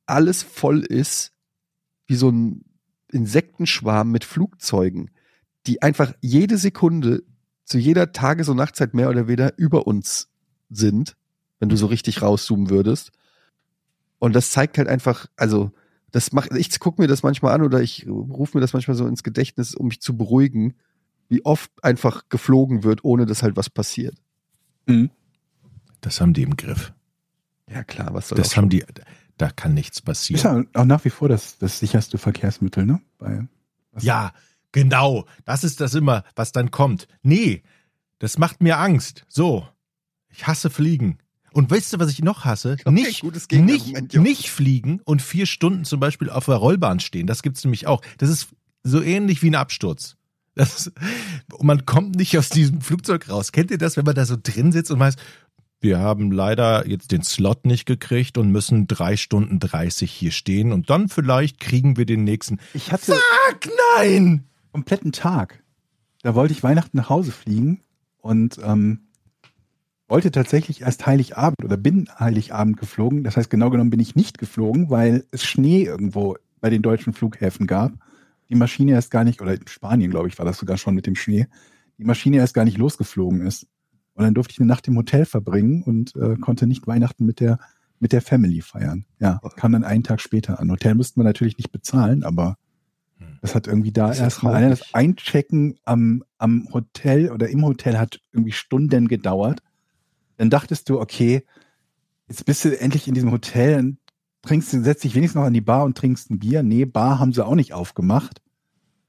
alles voll ist, wie so ein Insektenschwarm mit Flugzeugen, die einfach jede Sekunde zu jeder Tages- und Nachtzeit mehr oder weniger über uns sind, wenn du so richtig rauszoomen würdest. Und das zeigt halt einfach, also das macht, ich gucke mir das manchmal an oder ich rufe mir das manchmal so ins Gedächtnis, um mich zu beruhigen, wie oft einfach geflogen wird, ohne dass halt was passiert. Mhm. Das haben die im Griff. Ja klar, was soll Das auch haben die, da kann nichts Ist passieren. ja auch nach wie vor das, das sicherste Verkehrsmittel, ne? Bei, was- Ja, genau. Das ist das immer, was dann kommt. Nee, das macht mir Angst. So. Ich hasse Fliegen. Und weißt du, was ich noch hasse? Okay, nicht, nicht, nicht fliegen und vier Stunden zum Beispiel auf der Rollbahn stehen. Das gibt's nämlich auch. Das ist so ähnlich wie ein Absturz. Das ist, man kommt nicht aus diesem Flugzeug raus. Kennt ihr das, wenn man da so drin sitzt und weiß, wir haben leider jetzt den Slot nicht gekriegt und müssen drei Stunden dreißig hier stehen und dann vielleicht kriegen wir den nächsten. Ich hatte Fuck, nein! Kompletten Tag. Da wollte ich Weihnachten nach Hause fliegen und ähm, wollte tatsächlich erst Heiligabend oder bin Heiligabend geflogen. Das heißt, genau genommen bin ich nicht geflogen, weil es Schnee irgendwo bei den deutschen Flughäfen gab. Die Maschine erst gar nicht, oder in Spanien, glaube ich, war das sogar schon mit dem Schnee, die Maschine erst gar nicht losgeflogen ist. Und dann durfte ich eine Nacht im Hotel verbringen und äh, konnte nicht Weihnachten mit der mit der Family feiern. Ja, kam dann einen Tag später an. Hotel mussten wir natürlich nicht bezahlen, aber das hat irgendwie da erstmal allein das. Einchecken am, am Hotel oder im Hotel hat irgendwie Stunden gedauert. Dann dachtest du, okay, jetzt bist du endlich in diesem Hotel und trinkst, setzt dich wenigstens noch an die Bar und trinkst ein Bier. Nee, Bar haben sie auch nicht aufgemacht.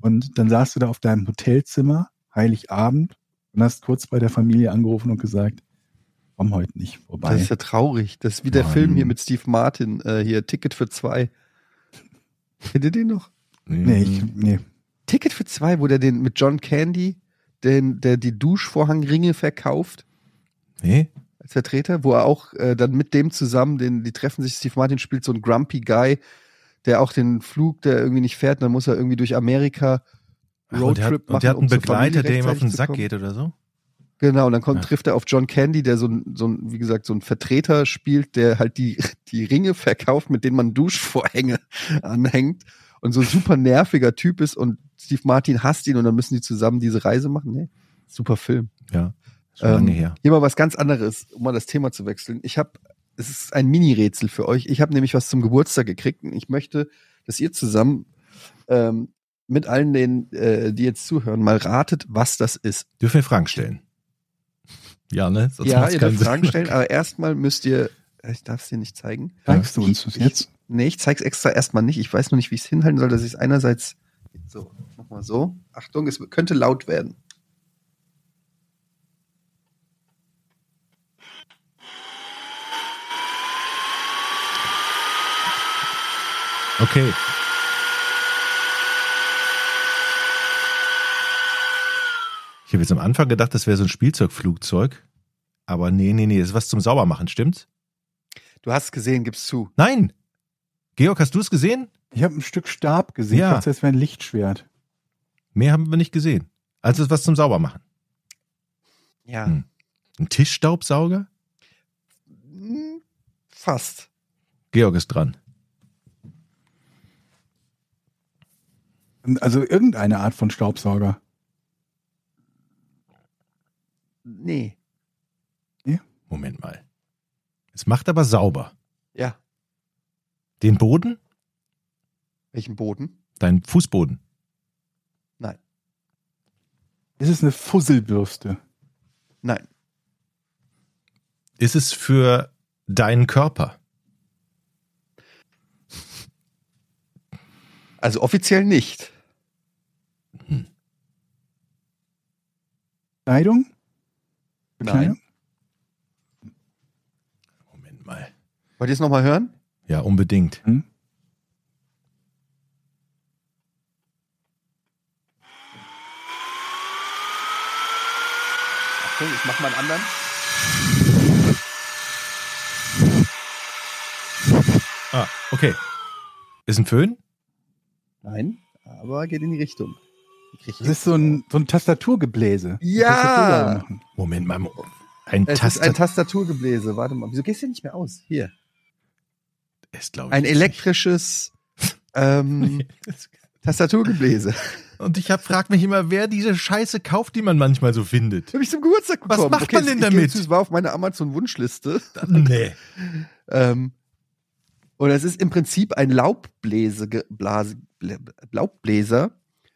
Und dann saßt du da auf deinem Hotelzimmer, Heiligabend, und hast kurz bei der Familie angerufen und gesagt, komm heute nicht vorbei. Das ist ja traurig. Das ist wie der Mann. Film hier mit Steve Martin, äh, hier Ticket für zwei. Kennt ihr den noch? Nee, ich, nee. Ticket für zwei, wo der den mit John Candy, den, der die Duschvorhangringe verkauft Nee? als Vertreter, wo er auch äh, dann mit dem zusammen, den, die treffen sich, Steve Martin spielt so einen grumpy Guy, der auch den Flug, der irgendwie nicht fährt, dann muss er irgendwie durch Amerika Roadtrip und der hat machen, einen um Begleiter, der ihm auf den Sack geht oder so? Genau, und dann kommt, Ja. trifft er auf John Candy, der so ein, so ein, wie gesagt, so ein Vertreter spielt, der halt die, die Ringe verkauft, mit denen man Duschvorhänge anhängt und so ein super nerviger Typ ist und Steve Martin hasst ihn und dann müssen die zusammen diese Reise machen. Nee, super Film. Ja. Schon Ähm, lange her. Hier mal was ganz anderes, um mal das Thema zu wechseln. Ich habe, es ist ein Mini-Rätsel für euch. Ich habe nämlich was zum Geburtstag gekriegt und ich möchte, dass ihr zusammen ähm, mit allen denen, äh, die jetzt zuhören, mal ratet, was das ist. Dürfen wir Fragen stellen? Ja, ne? Sonst ja, ihr dürft Fragen stellen, aber erstmal müsst ihr, ich darf es dir nicht zeigen. Zeigst du uns das Ich- jetzt? Nee, ich zeig's extra erstmal nicht. Ich weiß nur nicht, wie ich es hinhalten soll, dass ich es einerseits so, mach mal so. Achtung, es könnte laut werden. Okay. Ich habe jetzt am Anfang gedacht, das wäre so ein Spielzeugflugzeug. Aber nee, nee, nee, das ist was zum Saubermachen, stimmt's? Du hast es gesehen, gib's zu. Nein! Georg, hast du es gesehen? Ich habe ein Stück Stab gesehen. Ja. Ich dachte, das wäre ein Lichtschwert. Mehr haben wir nicht gesehen. Also was zum Saubermachen. Ja. Hm. Ein Tischstaubsauger? Hm, Fast. Georg ist dran. Also irgendeine Art von Staubsauger. Nee. Moment mal. Es macht aber sauber. Ja. Den Boden? Welchen Boden? Dein Fußboden. Nein. Ist es eine Fusselbürste? Nein. Ist es für deinen Körper? Also offiziell nicht. Kleidung? Nein. Moment mal. Wollt ihr es nochmal hören? Ja, unbedingt. Hm? Achtung, ich mach mal einen anderen. Ah, okay. Ist ein Föhn? Nein, aber geht in die Richtung. Das ist so ein, so ein Tastaturgebläse. Ja! Tastatur machen. Moment mal. Ein es ist Taster ein Tastaturgebläse. Warte mal, wieso gehst du nicht mehr aus? Hier. Ist, glaube ich. Ein elektrisches ähm. Tastaturgebläse. Und ich hab, frag mich immer, wer diese Scheiße kauft, die man manchmal so findet. Habe ich zum Geburtstag Was bekommen. macht man es- denn ich damit? Es war auf meiner Amazon-Wunschliste. Nee. Ähm, und es ist im Prinzip ein Laubbläse, Blase, Blä- Laubbläser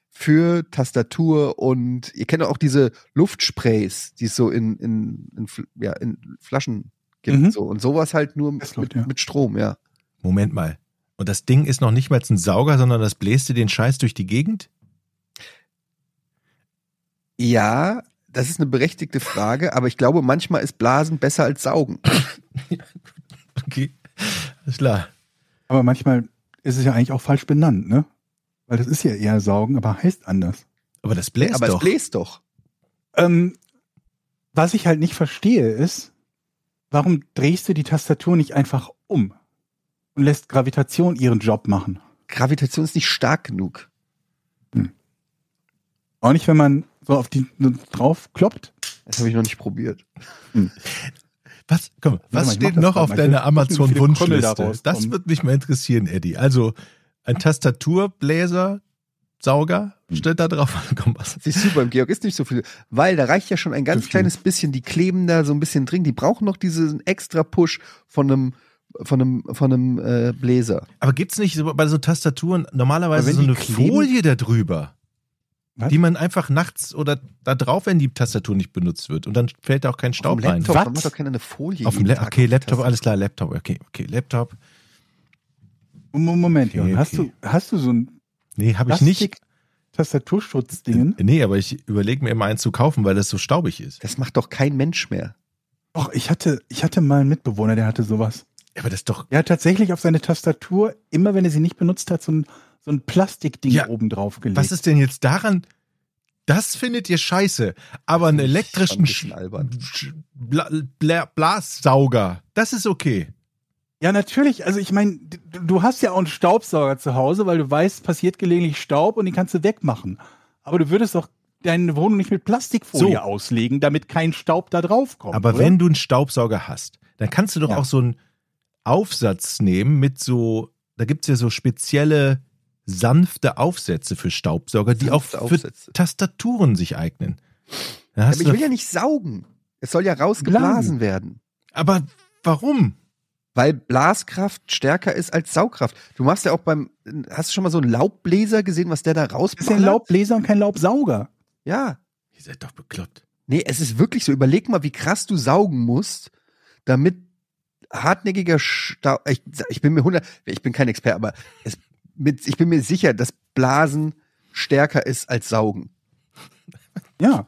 für Tastatur und ihr kennt auch diese Luftsprays, die es so in, in, in, ja, in Flaschen gibt. Mhm. So. Und sowas halt nur Das mit, läuft, ja. mit Strom, ja. Moment mal. Und das Ding ist noch nicht mal ein Sauger, sondern das bläst dir den Scheiß durch die Gegend? Ja, das ist eine berechtigte Frage, aber ich glaube, manchmal ist Blasen besser als Saugen. Okay. Ist klar. Aber manchmal ist es ja eigentlich auch falsch benannt, ne? Weil das ist ja eher Saugen, aber heißt anders. Aber das bläst aber doch. es bläst doch. Ähm, was ich halt nicht verstehe ist, warum drehst du die Tastatur nicht einfach um und lässt Gravitation ihren Job machen? Gravitation ist nicht stark genug. Auch nicht, wenn man so auf die so drauf kloppt. Das habe ich noch nicht probiert. Was, komm, was mal, steht noch auf deiner Amazon-Wunschliste? Das würde mich mal interessieren, Eddie. Also, ein Tastaturbläser, Sauger, steht da drauf. Komm, was? Siehst du, beim Georg ist nicht so viel, weil da reicht ja schon ein ganz kleines bisschen, die kleben da so ein bisschen drin, die brauchen noch diesen extra Push von einem von einem von einem äh, Bläser. Aber gibt's nicht so, bei so Tastaturen normalerweise so eine kleben- Folie da drüber? Was? Die man einfach nachts oder da drauf, wenn die Tastatur nicht benutzt wird. Und dann fällt da auch kein Staub rein. Laptop, Was? da macht doch keiner eine Folie. Auf dem jeden La Tag okay, Laptop, alles klar, Laptop, okay, okay, Laptop. Mo- Moment, Okay, Jörn, hast okay. du hast du so ein Nee, habe ich nicht. Plastik-Tastaturschutzdingen? Nee, aber ich überlege mir immer eins zu kaufen, weil das so staubig ist. Das macht doch kein Mensch mehr. Doch, ich hatte ich hatte mal einen Mitbewohner, der hatte sowas. Aber das ist doch. Er hat tatsächlich auf seine Tastatur, immer wenn er sie nicht benutzt hat, so ein, so ein Plastikding Ja, oben drauf gelegt. Was ist denn jetzt daran? Das findet ihr scheiße. Aber einen elektrischen ein Bla Bla Blassauger, das ist okay. Ja, natürlich. Also ich meine, du hast ja auch einen Staubsauger zu Hause, weil du weißt, passiert gelegentlich Staub und den kannst du wegmachen. Aber du würdest doch deine Wohnung nicht mit Plastikfolie So. auslegen, damit kein Staub da drauf kommt. Aber oder? wenn du einen Staubsauger hast, dann kannst du doch Ja. auch so einen Aufsatz nehmen mit so, da gibt's ja so spezielle sanfte Aufsätze für Staubsauger, die auch für Aufsätze. Tastaturen sich eignen. Aber ich will ja nicht saugen. Es soll ja rausgeblasen Blasen. werden. aber warum? Weil Blaskraft stärker ist als Saugkraft. Du machst ja auch beim, hast du schon mal so einen Laubbläser gesehen, was der da das ist ja ein Laubbläser und kein Laubsauger. Ja. Ihr seid doch bekloppt. Nee, es ist wirklich so. Überleg mal, wie krass du saugen musst, damit hartnäckiger Staub, ich, ich bin mir 100, ich bin kein Experte, aber es, mit, ich bin mir sicher, dass Blasen stärker ist als Saugen. Ja.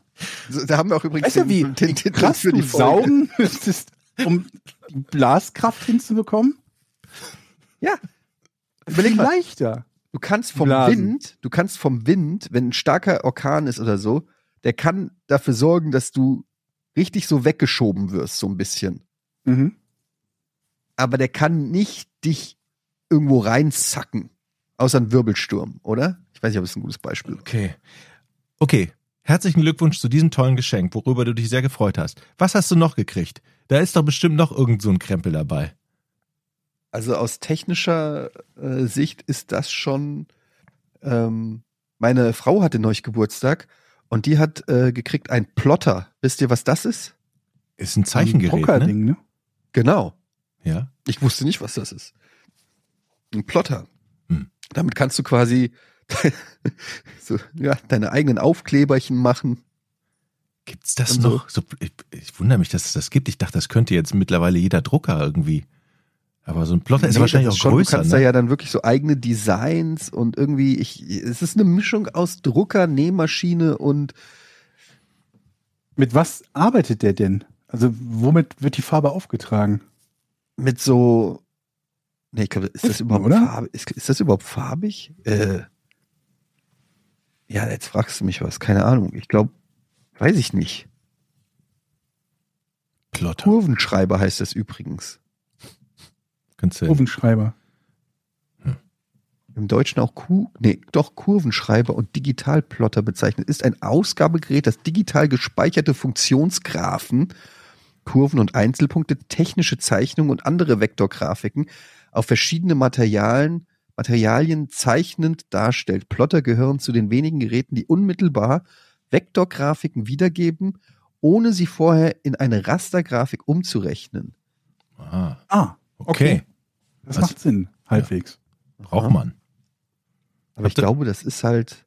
So, da haben wir auch übrigens Weißt du, wie, den, den, krass für die Folge. saugen müsstest, um die Blaskraft hinzubekommen? Ja. Überleg mal, leichter. du kannst vom Blasen. Wind, du kannst vom Wind, wenn ein starker Orkan ist oder so, der kann dafür sorgen, dass du richtig so weggeschoben wirst, so ein bisschen. Mhm. Aber der kann nicht dich irgendwo reinzacken. Außer ein Wirbelsturm, oder? Ich weiß nicht, ob es ein gutes Beispiel ist. Okay. Okay, herzlichen Glückwunsch zu diesem tollen Geschenk, worüber du dich sehr gefreut hast. Was hast du noch gekriegt? Da ist doch bestimmt noch irgend so ein Krempel dabei. Also aus technischer äh, Sicht ist das schon. Ähm, meine Frau hatte neulich Geburtstag und die hat äh, gekriegt ein Plotter. Wisst ihr, was das ist? Ist ein Zeichengerät, ne? Druckerding, ne? Genau. Ja. Ich wusste nicht, was das ist. Ein Plotter. Hm. Damit kannst du quasi so, ja, deine eigenen Aufkleberchen machen. Gibt's das so. noch? So, ich, ich wundere mich, dass es das gibt. Ich dachte, das könnte jetzt mittlerweile jeder Drucker irgendwie. Aber so ein Plotter ist Nee, wahrscheinlich das auch schon, größer, Du kannst ne? da ja dann wirklich so eigene Designs und irgendwie, ich, es ist eine Mischung aus Drucker, Nähmaschine und Mit was arbeitet der denn? Also womit wird die Farbe aufgetragen? Mit so. Nee, ich glaube, ist das überhaupt oder? farbig? Ist, ist das überhaupt farbig? Äh, ja, jetzt fragst du mich was, keine Ahnung. Ich glaube, weiß ich nicht. Plotter. Kurvenschreiber heißt das übrigens. Kannst du, Kurvenschreiber. Im Deutschen auch Ku nee, doch Kurvenschreiber und Digitalplotter bezeichnet, ist ein Ausgabegerät, das digital gespeicherte Funktionsgraphen, Kurven und Einzelpunkte, technische Zeichnungen und andere Vektorgrafiken auf verschiedene Materialien, Materialien zeichnend darstellt. Plotter gehören zu den wenigen Geräten, die unmittelbar Vektorgrafiken wiedergeben, ohne sie vorher in eine Rastergrafik umzurechnen. ah, Ah, okay. okay. das Was- macht Sinn, halbwegs. Braucht man. Aber ich glaube, das ist halt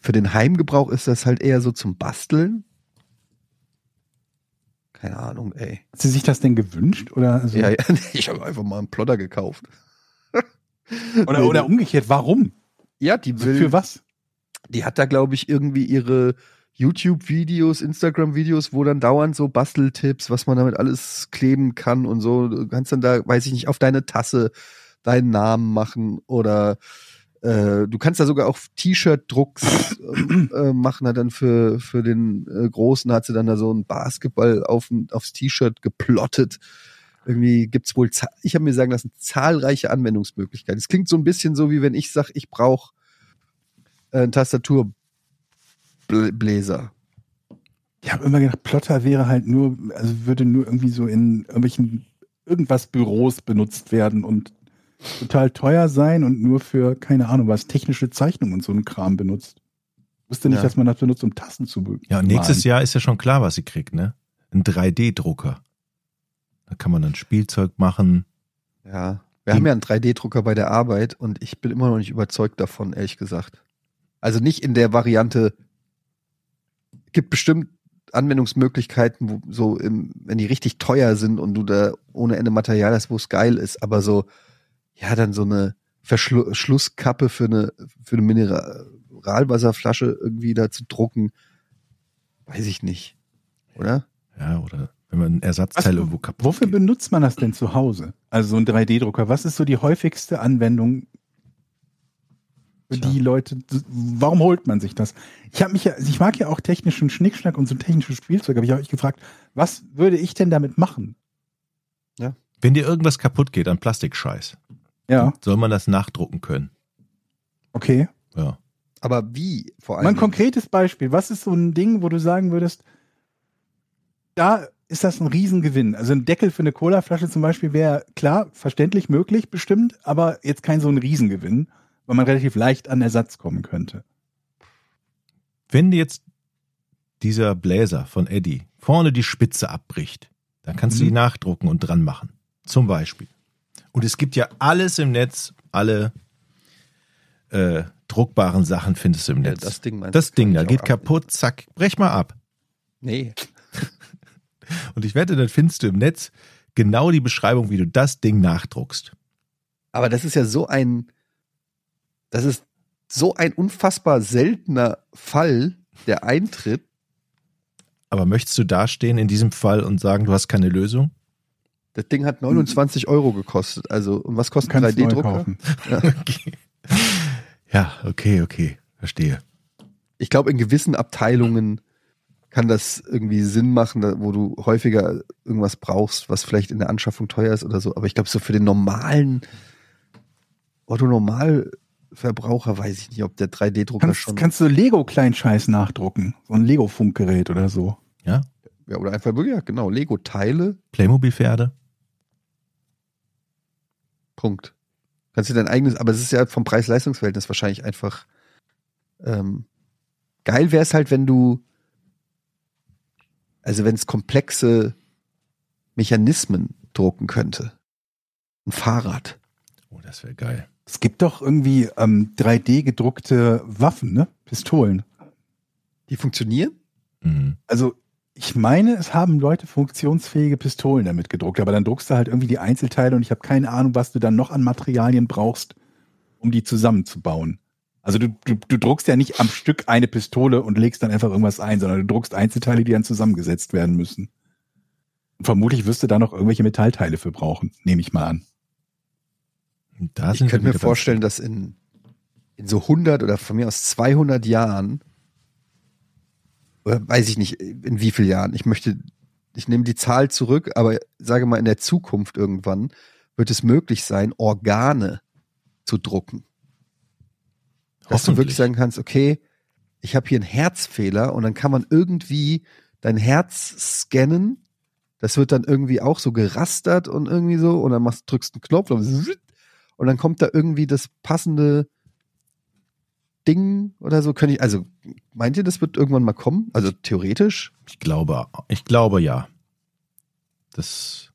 für den Heimgebrauch ist das halt eher so zum Basteln. Keine Ahnung, ey. Hat sie sich das denn gewünscht? Oder, also, Ja, ja, ich habe einfach mal einen Plotter gekauft. oder, oder umgekehrt, warum? Ja, die will, Für was? die hat da glaube ich irgendwie ihre YouTube-Videos, Instagram-Videos, wo dann dauernd so Basteltipps, was man damit alles kleben kann und so. Du kannst dann da, weiß ich nicht, auf deine Tasse deinen Namen machen oder äh, du kannst da sogar auch T-Shirt-Drucks ähm, äh, machen. Hat dann für, für den äh, Großen hat sie dann da so ein Basketball auf, aufs T-Shirt geplottet. Irgendwie gibt's wohl, za- ich habe mir sagen lassen, zahlreiche Anwendungsmöglichkeiten. Es klingt so ein bisschen so, wie wenn ich sage, ich brauche äh, einen Tastaturbläser. Ich habe immer gedacht, Plotter wäre halt nur, also würde nur irgendwie so in irgendwelchen irgendwas Büros benutzt werden und total teuer sein und nur für, keine Ahnung, was, technische Zeichnungen und so ein Kram benutzt. Wusste nicht, Ja. dass man das benutzt, um Tassen zu be- Ja, nächstes malen. Jahr ist ja schon klar, was sie kriegt, ne? Ein 3D-Drucker. Da kann man dann Spielzeug machen. Ja. Wir haben ja einen 3D-Drucker bei der Arbeit und ich bin immer noch nicht überzeugt davon, ehrlich gesagt. Also nicht in der Variante, gibt bestimmt Anwendungsmöglichkeiten, wo so im, wenn die richtig teuer sind und du da ohne Ende Material hast, wo es geil ist, aber so, ja, dann so eine Verschlusskappe für eine, für eine Mineralwasserflasche irgendwie da zu drucken, weiß ich nicht. Oder? Ja, oder wenn man ein Ersatzteil Was- irgendwo kaputt Wofür geht. benutzt man das denn zu Hause? Also so ein 3D-Drucker. Was ist so die häufigste Anwendung Tja. die Leute? Warum holt man sich das? Ich habe mich ja, ich mag ja auch technischen Schnickschnack und so technisches Spielzeug, aber ich habe mich gefragt, was würde ich denn damit machen? Wenn dir irgendwas kaputt geht an Plastikscheiß, Ja, soll man das nachdrucken können. okay. Ja. Aber wie vor Mal allem? ein konkretes Beispiel. Was ist so ein Ding, wo du sagen würdest, da ist das ein Riesengewinn? Also ein Deckel für eine Colaflasche zum Beispiel wäre klar, verständlich möglich, bestimmt, aber jetzt kein so ein Riesengewinn, weil man relativ leicht an Ersatz kommen könnte. Wenn dir jetzt dieser Bläser von Eddie vorne die Spitze abbricht, dann kannst du Mhm. die nachdrucken und dran machen. Zum Beispiel. Und es gibt ja alles im Netz, alle äh, druckbaren Sachen findest du im Ja, Netz. das Ding das Ding da geht ab- kaputt, zack, brech mal ab. Nee. Und ich wette, dann findest du im Netz genau die Beschreibung, wie du das Ding nachdruckst. Aber das ist ja so ein, das ist so ein unfassbar seltener Fall, der eintritt. Aber möchtest du dastehen in diesem Fall und sagen, du hast keine Lösung? Das Ding hat 29 Euro gekostet. Also, und was kostet ein Kannst neu 3D-Drucker? kaufen. Okay. Ja, okay, okay, verstehe. Ich glaube, in gewissen Abteilungen kann das irgendwie Sinn machen, wo du häufiger irgendwas brauchst, was vielleicht in der Anschaffung teuer ist oder so. Aber ich glaube, so für den normalen Otto Verbraucher weiß ich nicht, ob der 3D-Drucker Kannst, schon. kannst du Lego-Kleinscheiß nachdrucken? So ein Lego-Funkgerät oder so. Ja, ja, oder einfach, ja, genau, Lego-Teile, Playmobil-Pferde. Punkt. Kannst du dein eigenes, aber es ist ja vom Preis-Leistungs-Verhältnis wahrscheinlich einfach ähm, geil wäre es halt, wenn du, also wenn es komplexe Mechanismen drucken könnte. Ein Fahrrad. Oh, das wäre geil. Es gibt doch irgendwie ähm, 3D gedruckte Waffen, ne? Pistolen. Die funktionieren? Mhm. Also ich meine, es haben Leute funktionsfähige Pistolen damit gedruckt, aber dann druckst du halt irgendwie die Einzelteile und ich habe keine Ahnung, was du dann noch an Materialien brauchst, um die zusammenzubauen. Also du, du, du druckst ja nicht am Stück eine Pistole und legst dann einfach irgendwas ein, sondern du druckst Einzelteile, die dann zusammengesetzt werden müssen. Und vermutlich wirst du da noch irgendwelche Metallteile für brauchen, nehme ich mal an. Ich könnte mir vorstellen, dass in, in so 100 oder von mir aus 200 Jahren, oder weiß ich nicht, in wie vielen Jahren, ich möchte, ich nehme die Zahl zurück, aber sage mal in der Zukunft irgendwann, wird es möglich sein, Organe zu drucken. Dass du wirklich sagen kannst, okay, ich habe hier einen Herzfehler und dann kann man irgendwie dein Herz scannen. Das wird dann irgendwie auch so gerastert und irgendwie so und dann machst, drückst einen Knopf und, und dann kommt da irgendwie das passende Ding oder so. Könnte ich, also meint ihr, das wird irgendwann mal kommen? Also theoretisch? Ich glaube, ich glaube ja. Das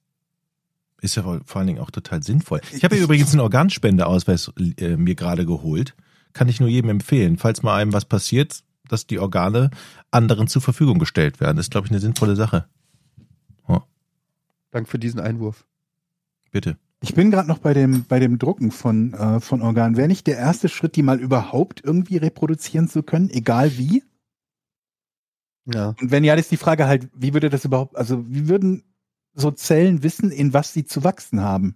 ist ja vor allen Dingen auch total sinnvoll. Ich habe Ich- übrigens einen Organspendeausweis äh, mir gerade geholt. Kann ich nur jedem empfehlen. Falls mal einem was passiert, dass die Organe anderen zur Verfügung gestellt werden. Das ist, glaube ich, eine sinnvolle Sache. Danke für diesen Einwurf. Bitte. Ich bin gerade noch bei dem, bei dem Drucken von, äh, von Organen. Wäre nicht der erste Schritt, die mal überhaupt irgendwie reproduzieren zu können, egal wie? Ja. Und wenn ja, ist die Frage halt, wie würde das überhaupt, also wie würden so Zellen wissen, in was sie zu wachsen haben?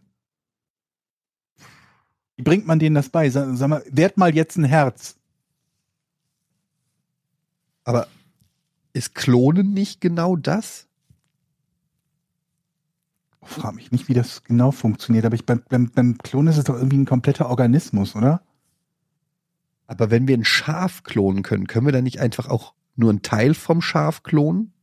Wie bringt man denen das bei? Sag, sag mal, werd mal jetzt ein Herz. Aber ist Klonen nicht genau das? Ich frage mich nicht, wie das genau funktioniert, aber ich, beim, beim, beim Klon ist es doch irgendwie ein kompletter Organismus, oder? Aber wenn wir ein Schaf klonen können, können wir dann nicht einfach auch nur einen Teil vom Schaf klonen?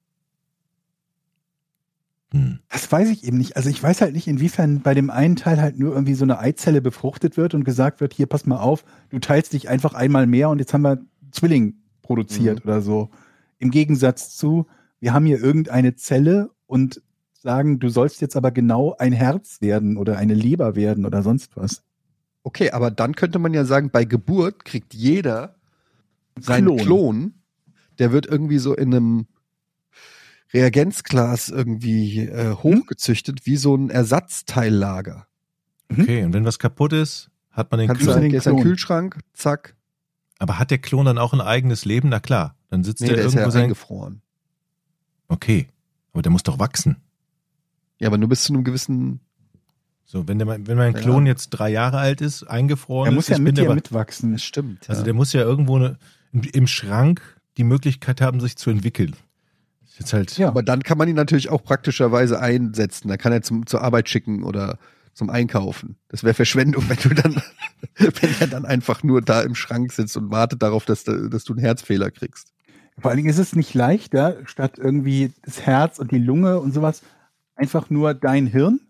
Hm. Das weiß ich eben nicht. Also ich weiß halt nicht, inwiefern bei dem einen Teil halt nur irgendwie so eine Eizelle befruchtet wird und gesagt wird, hier, pass mal auf, du teilst dich einfach einmal mehr und jetzt haben wir Zwilling produziert oder so. Im Gegensatz zu, wir haben hier irgendeine Zelle und sagen, du sollst jetzt aber genau ein Herz werden oder eine Leber werden oder sonst was. Okay, aber dann könnte man ja sagen, bei Geburt kriegt jeder seinen Klon. Klon. Der wird irgendwie so in einem Reagenzglas irgendwie äh, hochgezüchtet, wie so ein Ersatzteillager. Okay, und wenn was kaputt ist, hat man den Kannst du Klon. sagen, den ist Klon. Kühlschrank, zack. Aber hat der Klon dann auch ein eigenes Leben? Na klar. Dann sitzt Nee, der der ist irgendwo ja sein. eingefroren. Okay. Aber der muss doch wachsen. Ja, aber nur bis zu einem gewissen. So, wenn, der, wenn mein Ja. Klon jetzt drei Jahre alt ist, eingefroren Er muss ist, ja ich mit dir aber- mitwachsen. Das stimmt. Also ja. der muss ja irgendwo ne, im- Schrank die Möglichkeit haben, sich zu entwickeln. Ist jetzt halt. Ja. Aber dann kann man ihn natürlich auch praktischerweise einsetzen. Da kann er zum, zur Arbeit schicken oder zum Einkaufen. Das wäre Verschwendung, wenn du dann, wenn er dann einfach nur da im Schrank sitzt und wartet darauf, dass, du- dass du einen Herzfehler kriegst. Vor allen Dingen ist es nicht leichter, statt irgendwie das Herz und die Lunge und sowas, einfach nur dein Hirn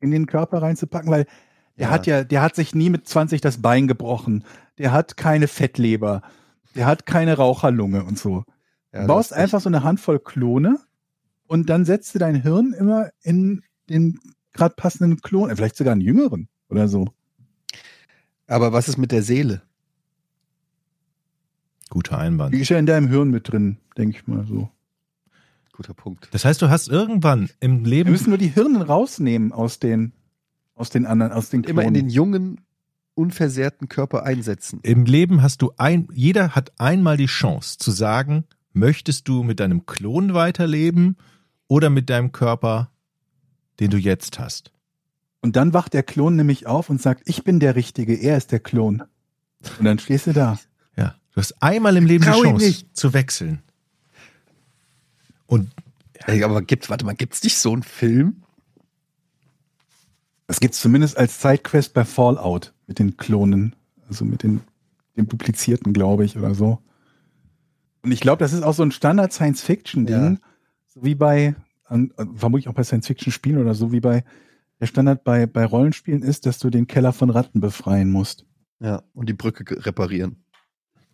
in den Körper reinzupacken, weil der Ja. hat ja, der hat sich nie mit 20 das Bein gebrochen. Der hat keine Fettleber. Der hat keine Raucherlunge und so. Ja, du baust einfach so eine Handvoll Klone und dann setzt du dein Hirn immer in den gerade passenden Klon, äh, vielleicht sogar einen jüngeren oder so. Aber was ist mit der Seele? Guter Einwand. Die ist ja in deinem Hirn mit drin, denke ich mal so. Guter Punkt. Das heißt, du hast irgendwann im Wir Leben. müssen nur die Hirnen rausnehmen aus den, aus den anderen, aus den Immer in Klonen. den jungen, unversehrten Körper einsetzen. Im Leben hast du ein, jeder hat einmal die Chance zu sagen, möchtest du mit deinem Klon weiterleben oder mit deinem Körper, den du jetzt hast? Und dann wacht der Klon nämlich auf und sagt, ich bin der Richtige, er ist der Klon. Und dann stehst du da. Ja. Du hast einmal im Leben die Trau ihm Chance nicht. zu wechseln. Und Ey, aber gibt's, warte mal, gibt's nicht so einen Film? Das gibt's zumindest als Sidequest bei Fallout mit den Klonen. Also mit den, den duplizierten, glaube ich, oder so. Und ich glaube, das ist auch so ein Standard Science-Fiction-Ding, Ja. so wie bei, vermutlich auch bei Science-Fiction-Spielen oder so wie bei, der Standard bei, bei Rollenspielen ist, dass du den Keller von Ratten befreien musst. Ja, und die Brücke reparieren.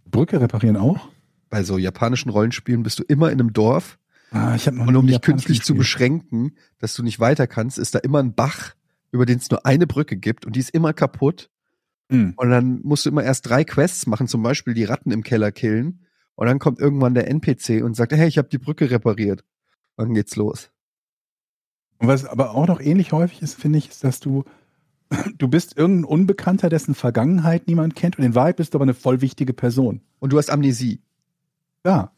Brücke reparieren auch? Bei so japanischen Rollenspielen bist du immer in einem Dorf Ah, ich und um dich künstlich zu beschränken, dass du nicht weiter kannst, ist da immer ein Bach, über den es nur eine Brücke gibt und die ist immer kaputt. Hm. Und dann musst du immer erst drei Quests machen, zum Beispiel die Ratten im Keller killen. Und dann kommt irgendwann der NPC und sagt, hey, ich habe die Brücke repariert. Und dann geht's los. Und was aber auch noch ähnlich häufig ist, finde ich, ist, dass du, du bist irgendein Unbekannter, dessen Vergangenheit niemand kennt und in Wahrheit bist du aber eine voll wichtige Person. Und du hast Amnesie. Ja,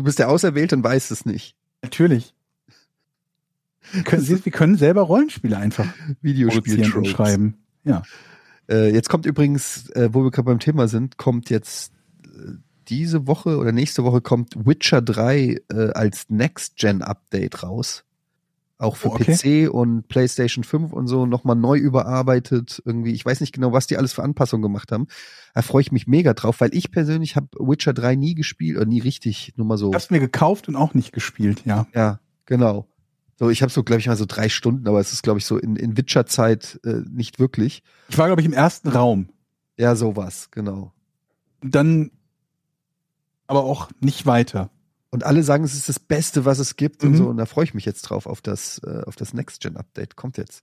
Du bist der Auserwählte und weißt es nicht. natürlich. Wir können, wir können selber Rollenspiele einfach produzieren und Videospiel schreiben. Ja. Äh, jetzt kommt übrigens, äh, wo wir gerade beim Thema sind, kommt jetzt äh, diese Woche oder nächste Woche kommt Witcher 3 äh, als Next-Gen-Update raus. Auch für Oh, okay. PC und PlayStation 5 und so nochmal neu überarbeitet. Irgendwie, ich weiß nicht genau, was die alles für Anpassungen gemacht haben. Da freue ich mich mega drauf, weil ich persönlich habe Witcher 3 nie gespielt oder nie richtig, nur mal so. Hab's mir gekauft und auch nicht gespielt, ja. Ja, genau. So, ich habe so, glaube ich, mal so drei Stunden, aber es ist, glaube ich, so in, in Witcher-Zeit äh, nicht wirklich. Ich war, glaube ich, im ersten Raum. Ja, sowas, genau. Dann aber auch nicht weiter. Und alle sagen, es ist das Beste, was es gibt und Mhm. so. Und da freue ich mich jetzt drauf auf das, äh, auf das Next-Gen-Update. Kommt jetzt.